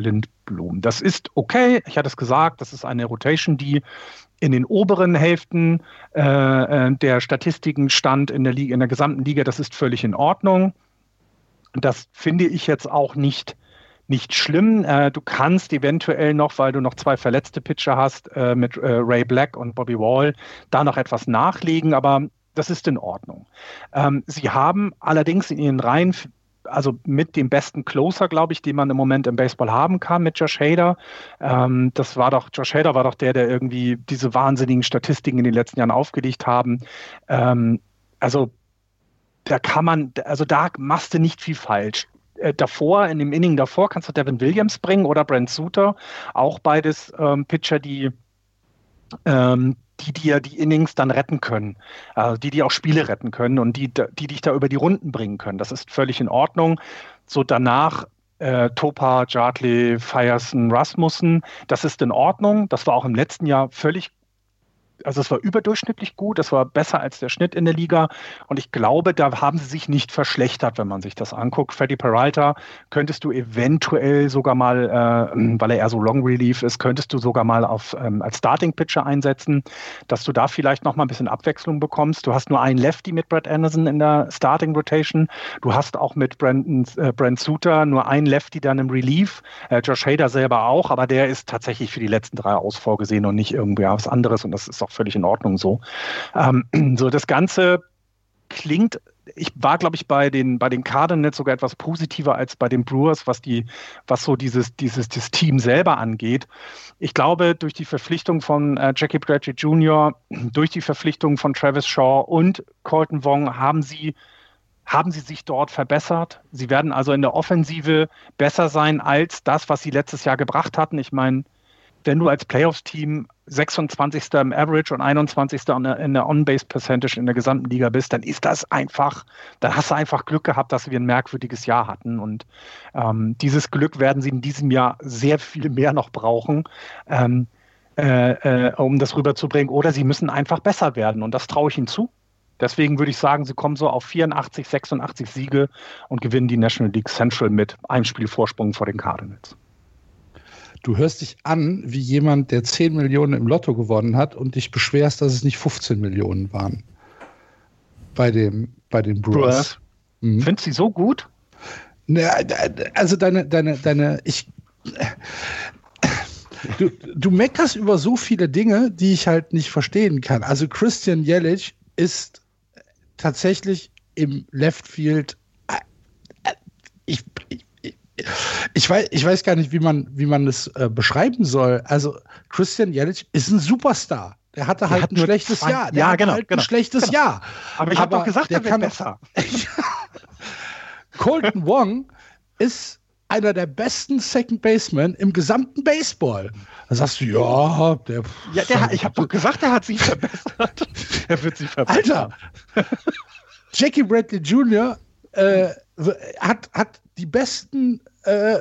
Lindblom. Das ist okay. Ich hatte es gesagt, das ist eine Rotation, die in den oberen Hälften äh, äh, der Statistiken stand in der, Liga, in der gesamten Liga. Das ist völlig in Ordnung. Das finde ich jetzt auch nicht, nicht schlimm. Äh, du kannst eventuell noch, weil du noch zwei verletzte Pitcher hast, äh, mit äh, Ray Black und Bobby Wall, da noch etwas nachlegen, aber das ist in Ordnung. Ähm, sie haben allerdings in ihren Reihen also mit dem besten Closer, glaube ich, den man im Moment im Baseball haben kann, mit Josh Hader. Ähm, das war doch, Josh Hader war doch der, der irgendwie diese wahnsinnigen Statistiken in den letzten Jahren aufgelegt haben. Ähm, also da kann man, also da machst du nicht viel falsch. Äh, davor, in dem Inning davor, kannst du Devin Williams bringen oder Brent Suter. Auch beides ähm, Pitcher, die ähm, die dir die Innings dann retten können, also die die auch Spiele retten können und die, die dich da über die Runden bringen können. Das ist völlig in Ordnung. So danach äh, Topa, Jartley, Fireson, Rasmussen, das ist in Ordnung. Das war auch im letzten Jahr völlig also es war überdurchschnittlich gut, es war besser als der Schnitt in der Liga und ich glaube, da haben sie sich nicht verschlechtert, wenn man sich das anguckt. Freddy Peralta könntest du eventuell sogar mal, äh, weil er eher so Long Relief ist, könntest du sogar mal auf, ähm, als Starting Pitcher einsetzen, dass du da vielleicht noch mal ein bisschen Abwechslung bekommst. Du hast nur einen Lefty mit Brad Anderson in der Starting Rotation. Du hast auch mit Brandon, äh, Brent Suter nur einen Lefty dann im Relief. Äh, Josh Hader selber auch, aber der ist tatsächlich für die letzten drei aus vorgesehen und nicht irgendwie was anderes und das ist auch auch völlig in Ordnung so. Ähm, so das Ganze klingt ich war, glaube ich, bei den, bei den Cardinals sogar etwas positiver als bei den Brewers, was die, was so dieses, dieses, das Team selber angeht. Ich glaube, durch die Verpflichtung von äh, Jackie Bradley Jr., durch die Verpflichtung von Travis Shaw und Colton Wong haben sie, haben sie sich dort verbessert. Sie werden also in der Offensive besser sein als das, was sie letztes Jahr gebracht hatten. Ich meine, wenn du als Playoffs-Team 26. im Average und 21. in der On-Base-Percentage in der gesamten Liga bist, dann ist das einfach, dann hast du einfach Glück gehabt, dass wir ein merkwürdiges Jahr hatten. Und ähm, dieses Glück werden sie in diesem Jahr sehr viel mehr noch brauchen. Ähm, äh, äh, um das rüberzubringen, oder sie müssen einfach besser werden. Und das traue ich ihnen zu. Deswegen würde ich sagen, sie kommen so auf 84, 86 Siege und gewinnen die National League Central mit einem Spiel Vorsprung vor den Cardinals. Du hörst dich an wie jemand, der 10 Millionen im Lotto gewonnen hat und dich beschwerst, dass es nicht 15 Millionen waren. Bei, dem, bei den Brewers. Mhm. Findest du sie so gut? Also deine, deine, deine, ich. Du, du meckerst über so viele Dinge, die ich halt nicht verstehen kann. Also Christian Jelic ist tatsächlich im Left Field. Äh, äh, ich, ich, ich weiß, ich weiß gar nicht, wie man, wie man das äh, beschreiben soll. Also Christian Jelic ist ein Superstar. Der hatte der halt hat ein schlechtes Jahr. Der ja, genau, halt genau, ein schlechtes genau. Jahr. Aber ich habe doch gesagt, der, der kann besser. Colton Wong ist einer der besten Second Basemen im gesamten Baseball. Da sagst du, ja, der. Ja, der, ich habe doch gesagt, er hat sich verbessert. er wird sich verbessern. Alter! Jackie Bradley Jr. Äh, hat, hat die besten äh,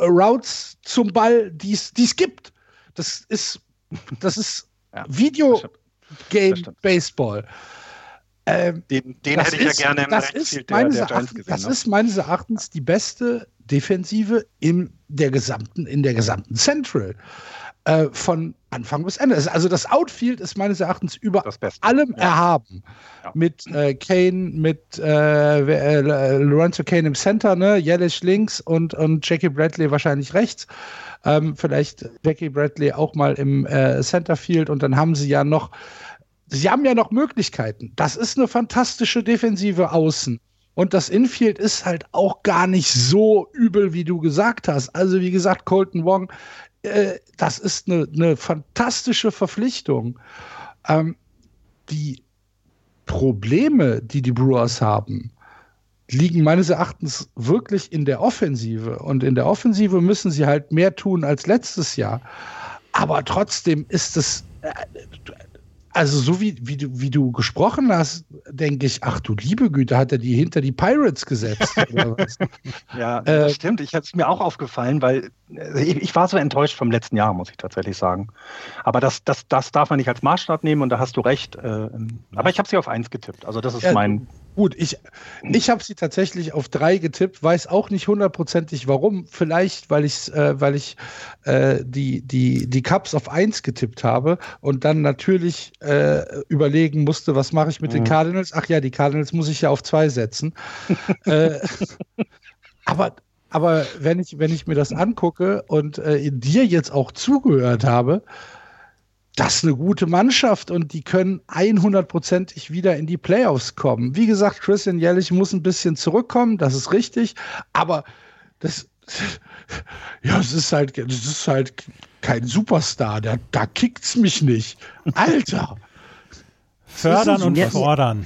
Routes zum Ball, die es gibt. Das ist, das ist ja, Video Game Baseball. Ähm, den, den hätte ich ist, ja gerne im das ist der, meines der Erachtens, gesehen, Das ne? ist meines Erachtens die beste Defensive in der gesamten, in der gesamten Central. Äh, von Anfang bis Ende. Also das Outfield ist meines Erachtens über allem ja. erhaben. Ja. Mit äh, Kane, mit äh, äh, Lorenzo Kane im Center, ne? Yelich links und, und Jackie Bradley wahrscheinlich rechts. Ähm, vielleicht Jackie Bradley auch mal im äh, Centerfield und dann haben sie ja noch sie haben ja noch Möglichkeiten. Das ist eine fantastische defensive Außen. Und das Infield ist halt auch gar nicht so übel, wie du gesagt hast. Also, wie gesagt, Colton Wong, äh, das ist eine, eine fantastische Verpflichtung. Ähm, die Probleme, die die Brewers haben, liegen meines Erachtens wirklich in der Offensive. Und in der Offensive müssen sie halt mehr tun als letztes Jahr. Aber trotzdem ist es, äh, also so wie, wie, du, wie du gesprochen hast, denke ich, ach du liebe Güte, hat er die hinter die Pirates gesetzt ja, äh, stimmt. Ich hatte es mir auch aufgefallen, weil äh, ich, ich, war so enttäuscht vom letzten Jahr, muss ich tatsächlich sagen. Aber das, das, das darf man nicht als Maßstab nehmen und da hast du recht. Äh, aber ich habe sie auf eins getippt. Also das ist ja, mein Gut, ich, ich habe sie tatsächlich auf drei getippt, weiß auch nicht hundertprozentig warum. Vielleicht, weil, ich's, äh, weil ich äh, die, die, die Cups auf eins getippt habe und dann natürlich äh, überlegen musste, was mache ich mit mhm. den Cardinals? Ach ja, die Cardinals muss ich ja auf zwei setzen. äh, aber aber wenn ich, wenn ich mir das angucke und äh, dir jetzt auch zugehört habe, das ist eine gute Mannschaft und die können 100%ig wieder in die Playoffs kommen. Wie gesagt, Christian Jellich muss ein bisschen zurückkommen, das ist richtig, aber das, ja, es ist halt, das ist halt kein Superstar, da, da kickt's mich nicht. Alter! Fördern und fordern.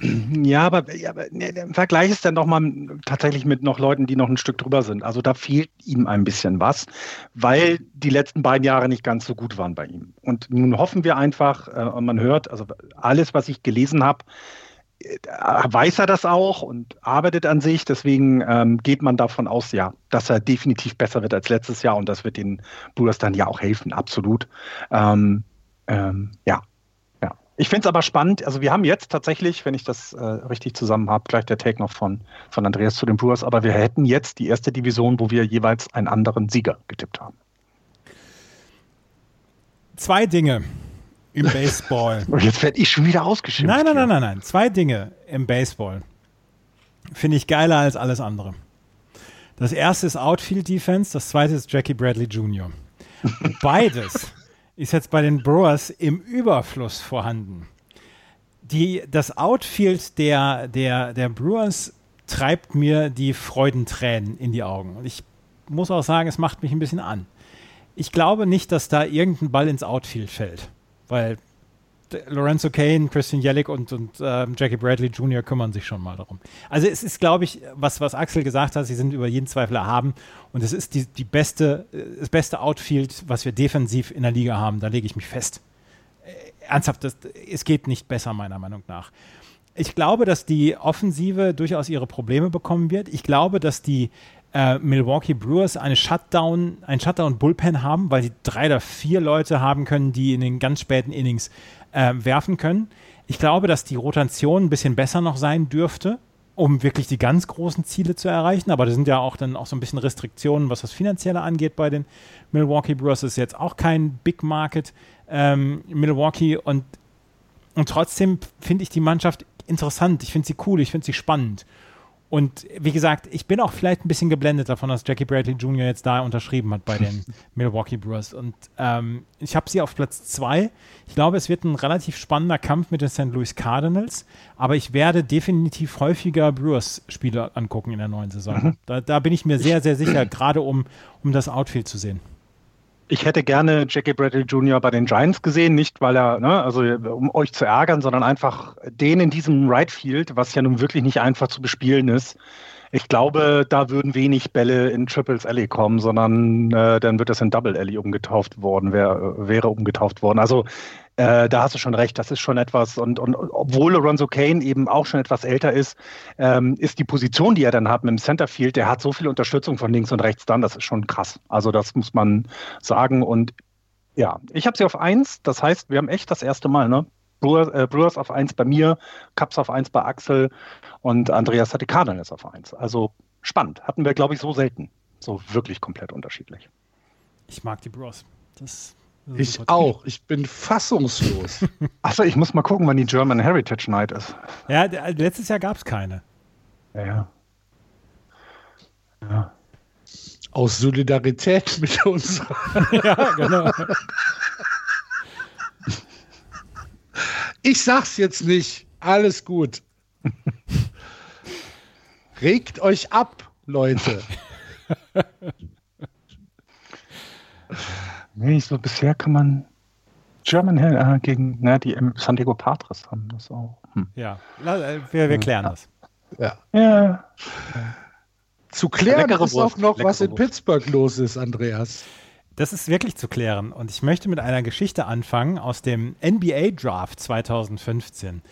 Ja, aber, ja, aber ne, im Vergleich ist dann doch mal tatsächlich mit noch Leuten, die noch ein Stück drüber sind. Also da fehlt ihm ein bisschen was, weil die letzten beiden Jahre nicht ganz so gut waren bei ihm. Und nun hoffen wir einfach, äh, man hört, also alles, was ich gelesen habe, äh, weiß er das auch und arbeitet an sich. Deswegen ähm, geht man davon aus, ja, dass er definitiv besser wird als letztes Jahr und das wird den Brewers dann ja auch helfen, absolut. Ähm, ähm, ja, ich finde es aber spannend. Also wir haben jetzt tatsächlich, wenn ich das äh, richtig zusammen habe, gleich der Take noch von, von Andreas zu den Brewers, aber wir hätten jetzt die erste Division, wo wir jeweils einen anderen Sieger getippt haben. Zwei Dinge im Baseball. jetzt werde ich schon wieder ausgeschimpft. Nein, nein, nein, nein, nein. Zwei Dinge im Baseball finde ich geiler als alles andere. Das erste ist Outfield Defense, das zweite ist Jackie Bradley Jr. Beides ist jetzt bei den Brewers im Überfluss vorhanden. Die, das Outfield der, der, der Brewers treibt mir die Freudentränen in die Augen. Und ich muss auch sagen, es macht mich ein bisschen an. Ich glaube nicht, dass da irgendein Ball ins Outfield fällt, weil Lorenzo Kane, Christian Jellick und, und äh, Jackie Bradley Jr. kümmern sich schon mal darum. Also es ist, glaube ich, was, was Axel gesagt hat, sie sind über jeden Zweifel erhaben und es ist die, die beste, äh, das beste Outfield, was wir defensiv in der Liga haben. Da lege ich mich fest. Äh, ernsthaft, das, es geht nicht besser, meiner Meinung nach. Ich glaube, dass die Offensive durchaus ihre Probleme bekommen wird. Ich glaube, dass die äh, Milwaukee Brewers eine Shutdown, ein Shutdown-Bullpen haben, weil sie drei oder vier Leute haben können, die in den ganz späten Innings äh, werfen können. Ich glaube, dass die Rotation ein bisschen besser noch sein dürfte, um wirklich die ganz großen Ziele zu erreichen. Aber da sind ja auch dann auch so ein bisschen Restriktionen, was das Finanzielle angeht bei den Milwaukee Brewers. Das ist jetzt auch kein Big Market ähm, Milwaukee und, und trotzdem finde ich die Mannschaft interessant. Ich finde sie cool, ich finde sie spannend. Und wie gesagt, ich bin auch vielleicht ein bisschen geblendet davon, dass Jackie Bradley Jr. jetzt da unterschrieben hat bei den Milwaukee Brewers. Und ähm, ich habe sie auf Platz zwei. Ich glaube, es wird ein relativ spannender Kampf mit den St. Louis Cardinals. Aber ich werde definitiv häufiger Brewers-Spiele angucken in der neuen Saison. Mhm. Da, da, bin ich mir sehr, sehr sicher, gerade um, um das Outfield zu sehen ich hätte gerne Jackie Bradley Jr. bei den Giants gesehen, nicht weil er, ne, also um euch zu ärgern, sondern einfach den in diesem Right Field, was ja nun wirklich nicht einfach zu bespielen ist. Ich glaube, da würden wenig Bälle in Triples Alley kommen, sondern äh, dann wird das in Double Alley umgetauft worden, wär, wäre umgetauft worden. Also äh, da hast du schon recht, das ist schon etwas. Und, und obwohl Lorenzo Kane eben auch schon etwas älter ist, ähm, ist die Position, die er dann hat mit dem Centerfield, der hat so viel Unterstützung von links und rechts dann, das ist schon krass. Also das muss man sagen. Und ja, ich habe sie auf eins. Das heißt, wir haben echt das erste Mal, ne? Brewers, äh, Brewers auf eins bei mir, Cups auf eins bei Axel und Andreas hat die Cardinals auf eins. Also spannend. Hatten wir, glaube ich, so selten. So wirklich komplett unterschiedlich. Ich mag die Brewers. Das ich auch. Ich bin fassungslos. Achso, ich muss mal gucken, wann die German Heritage Night ist. Ja, letztes Jahr gab es keine. Ja, ja. ja. Aus Solidarität mit uns. ja, genau. Ich sag's jetzt nicht. Alles gut. Regt euch ab, Leute. Nee, so bisher kann man German Hell äh, gegen ne, die San Diego Padres haben das auch. Hm. Ja, äh, wir, wir klären das. Ja. Ja. Zu klären Leckere ist Wurst, auch noch, was in Pittsburgh los ist, Andreas. Das ist wirklich zu klären. Und ich möchte mit einer Geschichte anfangen aus dem NBA Draft 2015.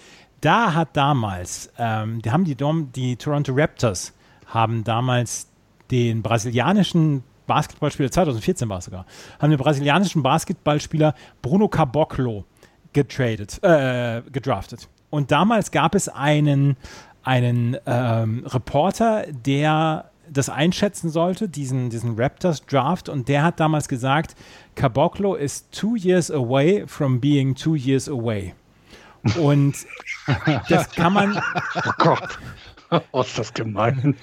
Da hat damals, ähm, die haben die, Dom, die Toronto Raptors haben damals den brasilianischen Basketballspieler, 2014 war es sogar, haben den brasilianischen Basketballspieler Bruno Caboclo getradet, äh, gedraftet. Und damals gab es einen, einen ähm, Reporter, der das einschätzen sollte, diesen, diesen Raptors Draft, und der hat damals gesagt, Caboclo is two years away from being two years away. Und das kann man. Oh Gott. Oh, ist das gemein.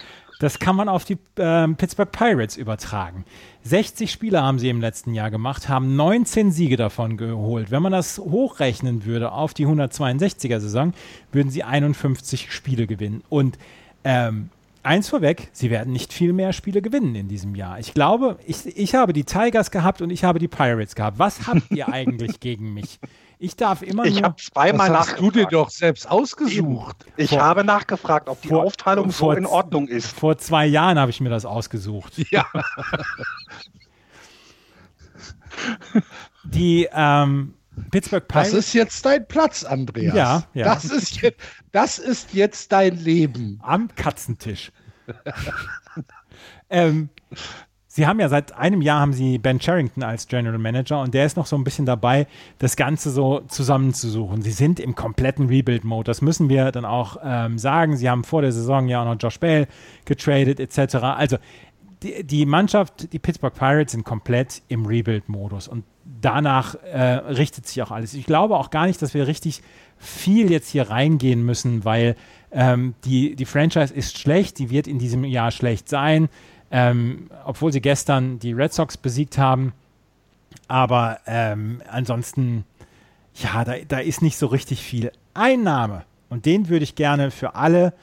Das kann man auf die ähm, Pittsburgh Pirates übertragen. 60 Spiele haben sie im letzten Jahr gemacht, haben 19 Siege davon geholt. Wenn man das hochrechnen würde auf die 162er Saison, würden sie 51 Spiele gewinnen. Und ähm, eins vorweg, sie werden nicht viel mehr Spiele gewinnen in diesem Jahr. Ich glaube, ich, ich habe die Tigers gehabt und ich habe die Pirates gehabt. Was habt ihr eigentlich gegen mich? Ich darf immer Ich nur. habe zweimal Das hast du dir nachgefragt. doch selbst ausgesucht. Ich Vor- habe nachgefragt, ob die vor- Aufteilung so vor- in Ordnung ist. Vor zwei Jahren habe ich mir das ausgesucht. Ja. Die ähm, Pittsburgh Das Pirates. ist jetzt dein Platz, Andreas. Ja, ja. Das, ist jetzt, das ist jetzt dein Leben. am Katzentisch. ähm, Sie haben ja seit einem Jahr haben Sie Ben Charrington als General Manager und der ist noch so ein bisschen dabei, das Ganze so zusammenzusuchen. Sie sind im kompletten Rebuild-Mode. Das müssen wir dann auch ähm, sagen. Sie haben vor der Saison ja auch noch Josh Bell getradet etc. Also die, die Mannschaft, die Pittsburgh Pirates sind komplett im Rebuild-Modus und danach äh, richtet sich auch alles. Ich glaube auch gar nicht, dass wir richtig viel jetzt hier reingehen müssen, weil ähm, die, die Franchise ist schlecht, die wird in diesem Jahr schlecht sein, ähm, obwohl sie gestern die Red Sox besiegt haben. Aber ähm, ansonsten, ja, da, da ist nicht so richtig viel. Ein Name, und den würde ich gerne für alle,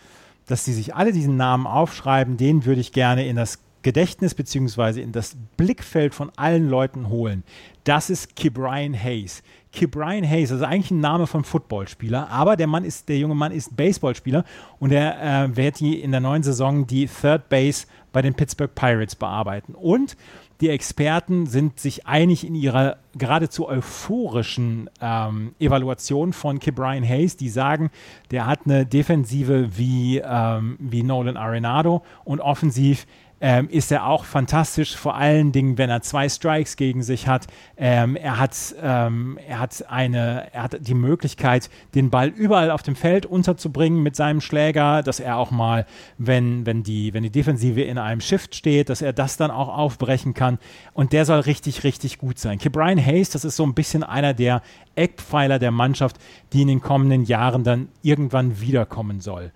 dass sie sich alle diesen Namen aufschreiben, den würde ich gerne in das Gedächtnis beziehungsweise in das Blickfeld von allen Leuten holen. Das ist Kibrian Hayes. Kibrian Hayes, also eigentlich ein Name von Footballspieler, aber der Mann ist, der junge Mann ist Baseballspieler und er äh, wird in der neuen Saison die Third Base bei den Pittsburgh Pirates bearbeiten. Und die Experten sind sich einig in ihrer geradezu euphorischen ähm, Evaluation von Kibrian Hayes, die sagen, der hat eine Defensive wie, ähm, wie Nolan Arenado und offensiv ähm, ist er auch fantastisch, vor allen Dingen, wenn er zwei Strikes gegen sich hat. Ähm, er, hat ähm, er, hat eine, er hat die Möglichkeit, den Ball überall auf dem Feld unterzubringen mit seinem Schläger, dass er auch mal, wenn, wenn, die, wenn die Defensive in einem Shift steht, dass er das dann auch aufbrechen kann. Und der soll richtig, richtig gut sein. Brian Hayes, das ist so ein bisschen einer der Eckpfeiler der Mannschaft, die in den kommenden Jahren dann irgendwann wiederkommen soll.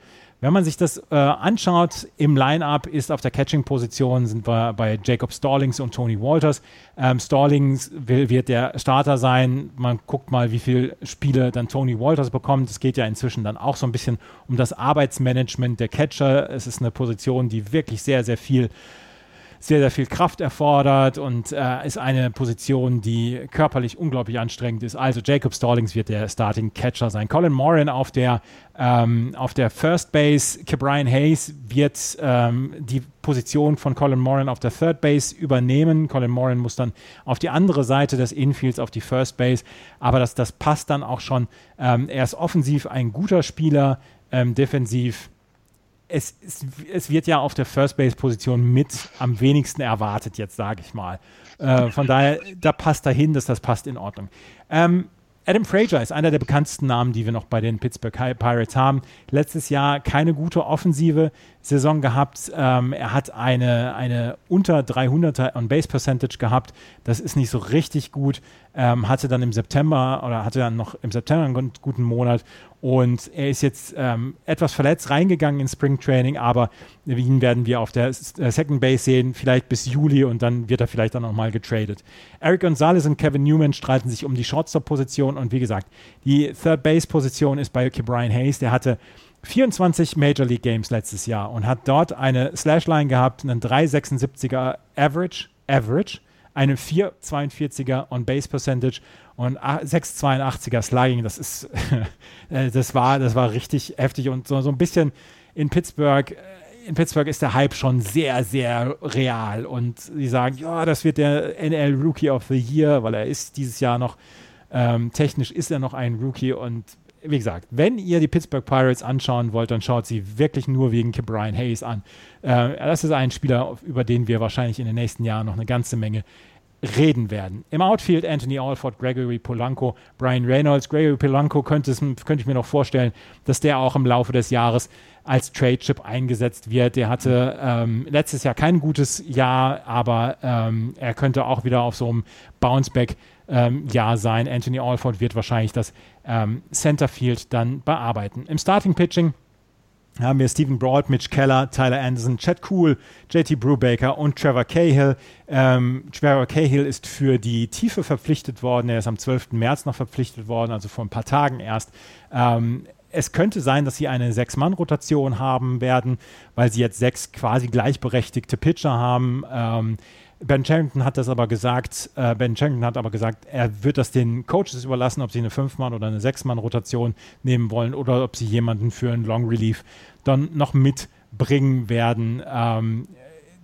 Wenn man sich das äh, anschaut, im Line-Up ist auf der Catching-Position sind wir bei Jacob Stallings und Tony Walters. Ähm, Stallings will, wird der Starter sein. Man guckt mal, wie viele Spiele dann Tony Walters bekommt. Es geht ja inzwischen dann auch so ein bisschen um das Arbeitsmanagement der Catcher. Es ist eine Position, die wirklich sehr, sehr viel sehr, sehr viel Kraft erfordert und äh, ist eine Position, die körperlich unglaublich anstrengend ist. Also Jacob Stallings wird der Starting Catcher sein. Colin Moran auf der, ähm, auf der First Base. Brian Hayes wird ähm, die Position von Colin Moran auf der Third Base übernehmen. Colin Moran muss dann auf die andere Seite des Infields, auf die First Base. Aber das, das passt dann auch schon. Ähm, er ist offensiv ein guter Spieler, ähm, defensiv es, es, es, wird ja auf der First Base Position mit am wenigsten erwartet, jetzt sage ich mal. Äh, von daher, da passt dahin, dass das passt in Ordnung. Ähm, Adam Frazier ist einer der bekanntesten Namen, die wir noch bei den Pittsburgh Pirates haben. Letztes Jahr keine gute offensive Saison gehabt. Ähm, er hat eine, eine unter 300er On-Base Percentage gehabt. Das ist nicht so richtig gut. Ähm, hatte dann im September oder hatte dann noch im September einen guten Monat Und er ist jetzt ähm, etwas verletzt reingegangen ins Spring Training, aber ihn werden wir auf der äh, Second Base sehen, vielleicht bis Juli und dann wird er vielleicht dann nochmal getradet. Eric Gonzalez und Kevin Newman streiten sich um die Shortstop-Position und wie gesagt, die Third Base-Position ist bei Brian Hayes. Der hatte 24 Major League Games letztes Jahr und hat dort eine Slashline gehabt, einen 3,76er Average, Average, eine 4,42er On-Base Percentage und 6,82er Slugging. Das ist, äh, das war, das war richtig heftig und so, so ein bisschen in Pittsburgh. Äh, in Pittsburgh ist der Hype schon sehr, sehr real und sie sagen, ja, das wird der NL Rookie of the Year, weil er ist dieses Jahr noch ähm, technisch ist er noch ein Rookie und wie gesagt, wenn ihr die Pittsburgh Pirates anschauen wollt, dann schaut sie wirklich nur wegen Brian Hayes an. Äh, das ist ein Spieler, über den wir wahrscheinlich in den nächsten Jahren noch eine ganze Menge reden werden. Im Outfield Anthony Alford, Gregory Polanco, Brian Reynolds. Gregory Polanco könnte, könnte ich mir noch vorstellen, dass der auch im Laufe des Jahres als Trade Chip eingesetzt wird. Der hatte ähm, letztes Jahr kein gutes Jahr, aber ähm, er könnte auch wieder auf so einem Bounceback ähm, Jahr sein. Anthony Alford wird wahrscheinlich das ähm, Centerfield dann bearbeiten. Im Starting Pitching haben wir Stephen Broad, Mitch Keller, Tyler Anderson, Chad Cool, JT Brubaker und Trevor Cahill. Ähm, Trevor Cahill ist für die Tiefe verpflichtet worden. Er ist am 12. März noch verpflichtet worden, also vor ein paar Tagen erst. Ähm, es könnte sein, dass sie eine Sechs-Mann-Rotation haben werden, weil sie jetzt sechs quasi gleichberechtigte Pitcher haben. Ähm, Ben Charrington hat das aber gesagt, äh, Ben Charrington hat aber gesagt, er wird das den Coaches überlassen, ob sie eine Fünf-Mann- oder eine Sechs-Mann-Rotation nehmen wollen oder ob sie jemanden für einen Long Relief dann noch mitbringen werden. Ähm,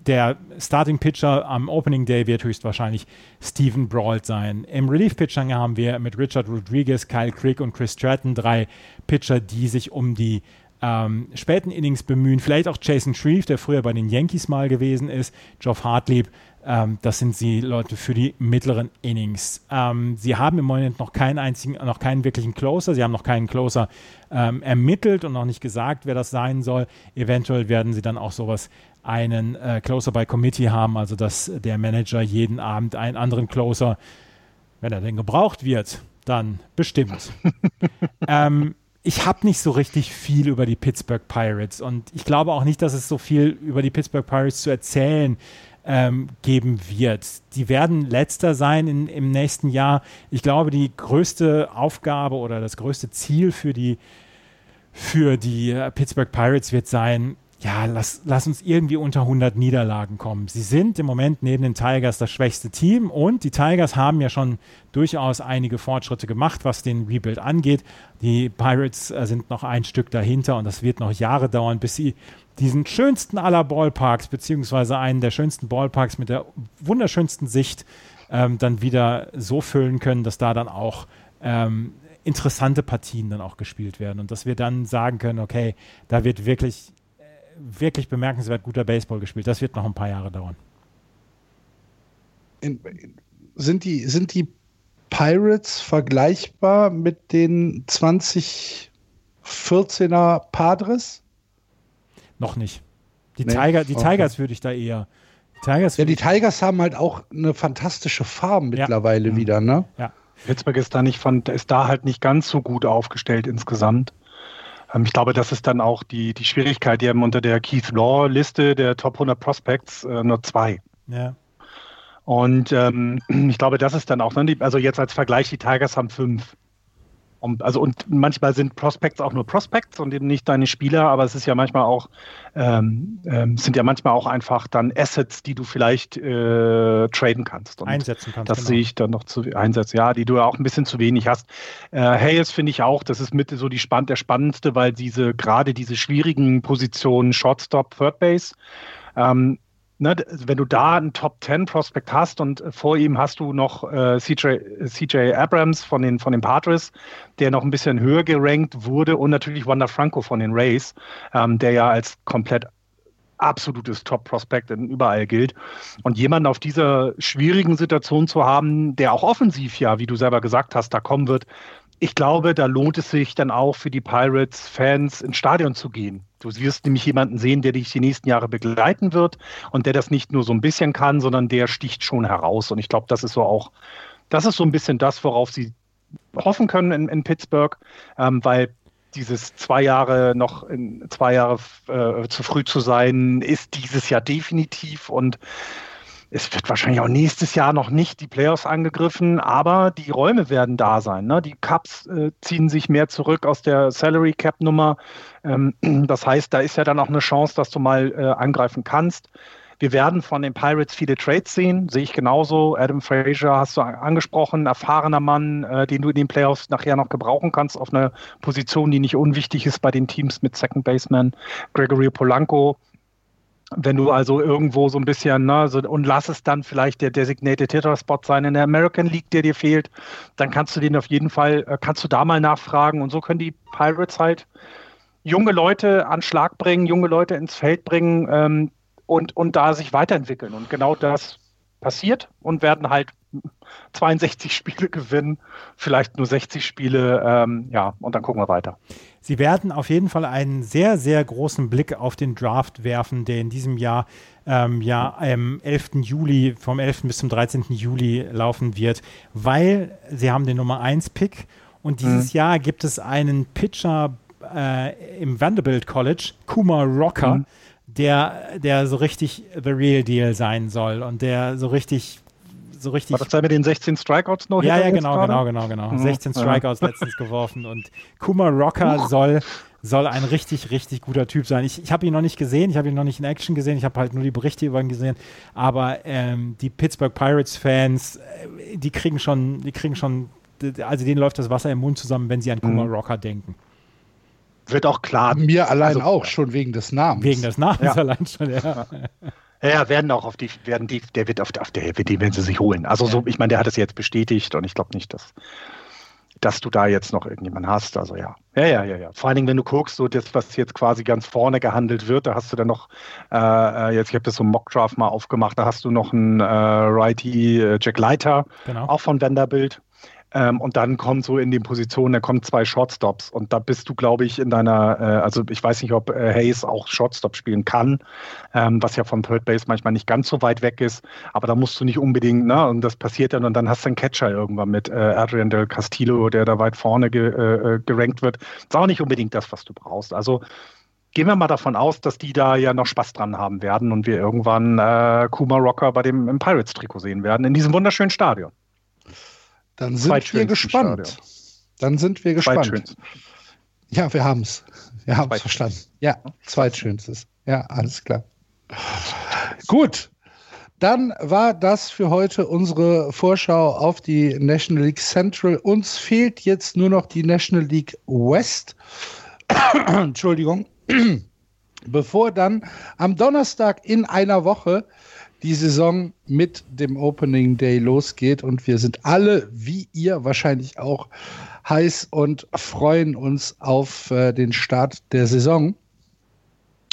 der Starting Pitcher am Opening Day wird höchstwahrscheinlich Stephen Brault sein. Im Relief Pitching haben wir mit Richard Rodriguez, Kyle Crick und Chris Stratton drei Pitcher, die sich um die ähm, späten Innings bemühen. Vielleicht auch Jason Shreve, der früher bei den Yankees mal gewesen ist. Geoff Hartlieb, ähm, das sind die Leute für die mittleren Innings. Ähm, sie haben im Moment noch keinen einzigen, noch keinen wirklichen Closer. Sie haben noch keinen Closer ähm, ermittelt und noch nicht gesagt, wer das sein soll. Eventuell werden sie dann auch sowas einen äh, Closer by Committee haben, also dass der Manager jeden Abend einen anderen Closer, wenn er denn gebraucht wird, dann bestimmt. ähm, ich habe nicht so richtig viel über die Pittsburgh Pirates und ich glaube auch nicht, dass es so viel über die Pittsburgh Pirates zu erzählen ähm, geben wird. Die werden letzter sein in, im nächsten Jahr. Ich glaube, die größte Aufgabe oder das größte Ziel für die, für die äh, Pittsburgh Pirates wird sein, ja, lass, lass uns irgendwie unter 100 Niederlagen kommen. Sie sind im Moment neben den Tigers das schwächste Team und die Tigers haben ja schon durchaus einige Fortschritte gemacht, was den Rebuild angeht. Die Pirates äh, sind noch ein Stück dahinter und das wird noch Jahre dauern, bis sie diesen schönsten aller Ballparks, beziehungsweise einen der schönsten Ballparks mit der wunderschönsten Sicht, ähm, dann wieder so füllen können, dass da dann auch ähm, interessante Partien dann auch gespielt werden und dass wir dann sagen können, okay, da wird wirklich, äh, wirklich bemerkenswert guter Baseball gespielt. Das wird noch ein paar Jahre dauern. In, sind, die, sind die Pirates vergleichbar mit den 2014er Padres? Noch nicht. Die, nee? Tiger, die okay. Tigers würde ich da eher. Die Tigers ja, die Tigers haben halt auch eine fantastische Farm mittlerweile ja. wieder, ne? Ja. Pittsburgh ist da nicht von, ist da halt nicht ganz so gut aufgestellt insgesamt. Ähm, ich glaube, das ist dann auch die, die Schwierigkeit. Die haben unter der Keith Law-Liste der Top 100 Prospects äh, nur zwei. Ja. Und ähm, ich glaube, das ist dann auch, ne, also jetzt als Vergleich, die Tigers haben fünf. Und, also und manchmal sind Prospects auch nur Prospects und eben nicht deine Spieler, aber es ist ja manchmal auch ähm, ähm, sind ja manchmal auch einfach dann Assets, die du vielleicht äh, traden kannst und einsetzen kannst. Das genau. sehe ich dann noch zu einsetzen, ja, die du ja auch ein bisschen zu wenig hast. Äh, Hayes finde ich auch, das ist mit so die spann der spannendste, weil diese gerade diese schwierigen Positionen Shortstop, Third Base ähm, ne, wenn du da einen Top 10 Prospect hast und vor ihm hast du noch äh, CJ, CJ Abrams von den, von den Padres, der noch ein bisschen höher gerankt wurde und natürlich Wanda Franco von den Rays, ähm, der ja als komplett absolutes Top-Prospect überall gilt. Und jemanden auf dieser schwierigen Situation zu haben, der auch offensiv ja, wie du selber gesagt hast, da kommen wird, ich glaube, da lohnt es sich dann auch für die Pirates-Fans ins Stadion zu gehen. Du wirst nämlich jemanden sehen, der dich die nächsten Jahre begleiten wird und der das nicht nur so ein bisschen kann, sondern der sticht schon heraus. Und ich glaube, das ist so auch, das ist so ein bisschen das, worauf sie hoffen können in, in Pittsburgh, ähm, weil dieses zwei Jahre noch in zwei Jahre äh, zu früh zu sein, ist dieses Jahr definitiv und es wird wahrscheinlich auch nächstes Jahr noch nicht die Playoffs angegriffen, aber die Räume werden da sein. Ne? Die Cups äh, ziehen sich mehr zurück aus der Salary Cap Nummer. Ähm, das heißt, da ist ja dann auch eine Chance, dass du mal äh, angreifen kannst. Wir werden von den Pirates viele Trades sehen, sehe ich genauso. Adam Frazier hast du angesprochen, erfahrener Mann, äh, den du in den Playoffs nachher noch gebrauchen kannst auf einer Position, die nicht unwichtig ist bei den Teams mit Second Baseman. Gregory Polanco, wenn du also irgendwo so ein bisschen, ne, so, und lass es dann vielleicht der designated Hitter Spot sein in der American League, der dir fehlt, dann kannst du den auf jeden Fall, äh, kannst du da mal nachfragen und so können die Pirates halt junge Leute an Schlag bringen, junge Leute ins Feld bringen, ähm, und, und da sich weiterentwickeln. Und genau das passiert und werden halt 62 Spiele gewinnen, vielleicht nur 60 Spiele, ähm, ja, und dann gucken wir weiter. Sie werden auf jeden Fall einen sehr, sehr großen Blick auf den Draft werfen, der in diesem Jahr ähm, ja am 11. Juli, vom 11. bis zum 13. Juli laufen wird, weil sie haben den Nummer 1 Pick und dieses mhm. Jahr gibt es einen Pitcher äh, im Vanderbilt College, Kumar Rocker, mhm der, der so richtig the real deal sein soll und der so richtig so richtig. War das da mit den 16 Strikeouts noch? Ja, ja, genau, genau, genau, genau. Mhm. 16 Strikeouts ja. letztens geworfen und Kuma Rocker soll, soll ein richtig, richtig guter Typ sein. Ich, ich habe ihn noch nicht gesehen, ich habe ihn noch nicht in Action gesehen, ich habe halt nur die Berichte über ihn gesehen, aber ähm, die Pittsburgh Pirates-Fans, äh, die kriegen schon, die kriegen schon, also denen läuft das Wasser im Mund zusammen, wenn sie an Kuma mhm. Rocker denken wird auch klar. Mir allein also, auch, schon wegen des Namens. Wegen des Namens ja. allein schon, ja. Ja, werden auch auf die, werden die, der wird auf, auf der, die werden sie sich holen. Also so, ich meine, der hat es jetzt bestätigt und ich glaube nicht, dass, dass du da jetzt noch irgendjemanden hast. Also ja. Ja, ja, ja, ja. Vor allen Dingen, wenn du guckst, so das, was jetzt quasi ganz vorne gehandelt wird, da hast du dann noch, äh, äh jetzt, ich habe das so Mockdraft mal aufgemacht, da hast du noch einen äh, Righty äh, Jack Leiter, genau. auch von Vanderbilt. Ähm, und dann kommt so in den Positionen, da kommen zwei Shortstops. Und da bist du, glaube ich, in deiner, äh, also ich weiß nicht, ob äh, Hayes auch Shortstop spielen kann, ähm, was ja von Third Base manchmal nicht ganz so weit weg ist. Aber da musst du nicht unbedingt, ne? Und das passiert dann und dann hast du einen Catcher irgendwann mit äh, Adrian del Castillo, der da weit vorne ge, äh, äh gerankt wird. Ist auch nicht unbedingt das, was du brauchst. Also gehen wir mal davon aus, dass die da ja noch Spaß dran haben werden und wir irgendwann äh, Kuma Rocker bei dem Pirates-Trikot sehen werden, in diesem wunderschönen Stadion. Dann sind wir gespannt. Stadion. Dann sind wir gespannt. Ja, wir haben es. Wir haben es verstanden. Ja, zweitschönstes. Ja, alles klar. Gut. Dann war das für heute unsere Vorschau auf die National League Central. Uns fehlt jetzt nur noch die National League West. Entschuldigung. Bevor dann am Donnerstag in einer Woche die Saison mit dem Opening Day losgeht. Und wir sind alle, wie ihr wahrscheinlich auch, heiß und freuen uns auf äh, den Start der Saison.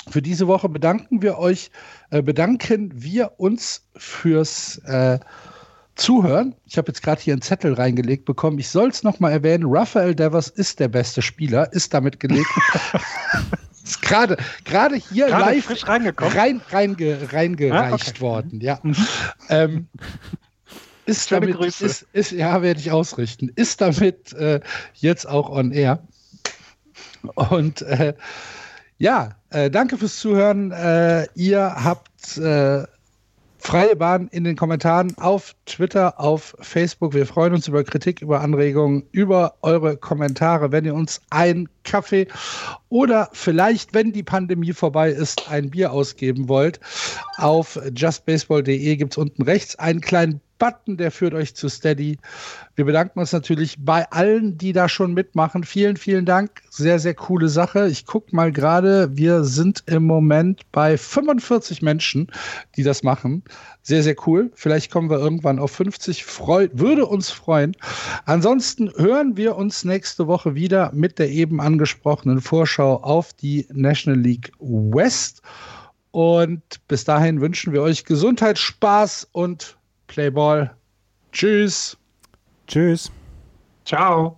Für diese Woche bedanken wir euch, äh, bedanken wir uns fürs äh, Zuhören. Ich habe jetzt gerade hier einen Zettel reingelegt bekommen. Ich soll es nochmal erwähnen. Raphael Devers ist der beste Spieler, ist damit gelegt. gerade gerade hier gerade live frisch reingekommen. rein, reinge, reingereicht ah, okay. worden. Ja. Mhm. ähm, ist Schöne damit, Grüße. Ist, ist, ja, werde ich ausrichten. Ist damit äh, jetzt auch on air. Und äh, ja, äh, danke fürs Zuhören. Äh, ihr habt äh, freie Bahn in den Kommentaren auf Twitter, auf Facebook. Wir freuen uns über Kritik, über Anregungen, über eure Kommentare. Wenn ihr uns ein Kaffee oder vielleicht, wenn die Pandemie vorbei ist, ein Bier ausgeben wollt, auf justbaseball.de gibt es unten rechts einen kleinen Button, der führt euch zu Steady. Wir bedanken uns natürlich bei allen, die da schon mitmachen. Vielen, vielen Dank. Sehr, sehr coole Sache. Ich gucke mal gerade, wir sind im Moment bei 45 Menschen, die das machen. Sehr, sehr cool. Vielleicht kommen wir irgendwann auf 50. Freu würde uns freuen. Ansonsten hören wir uns nächste Woche wieder mit der eben angesprochenen Vorschau auf die National League West. Und bis dahin wünschen wir euch Gesundheit, Spaß und Playball. Tschüss. Tschüss. Ciao.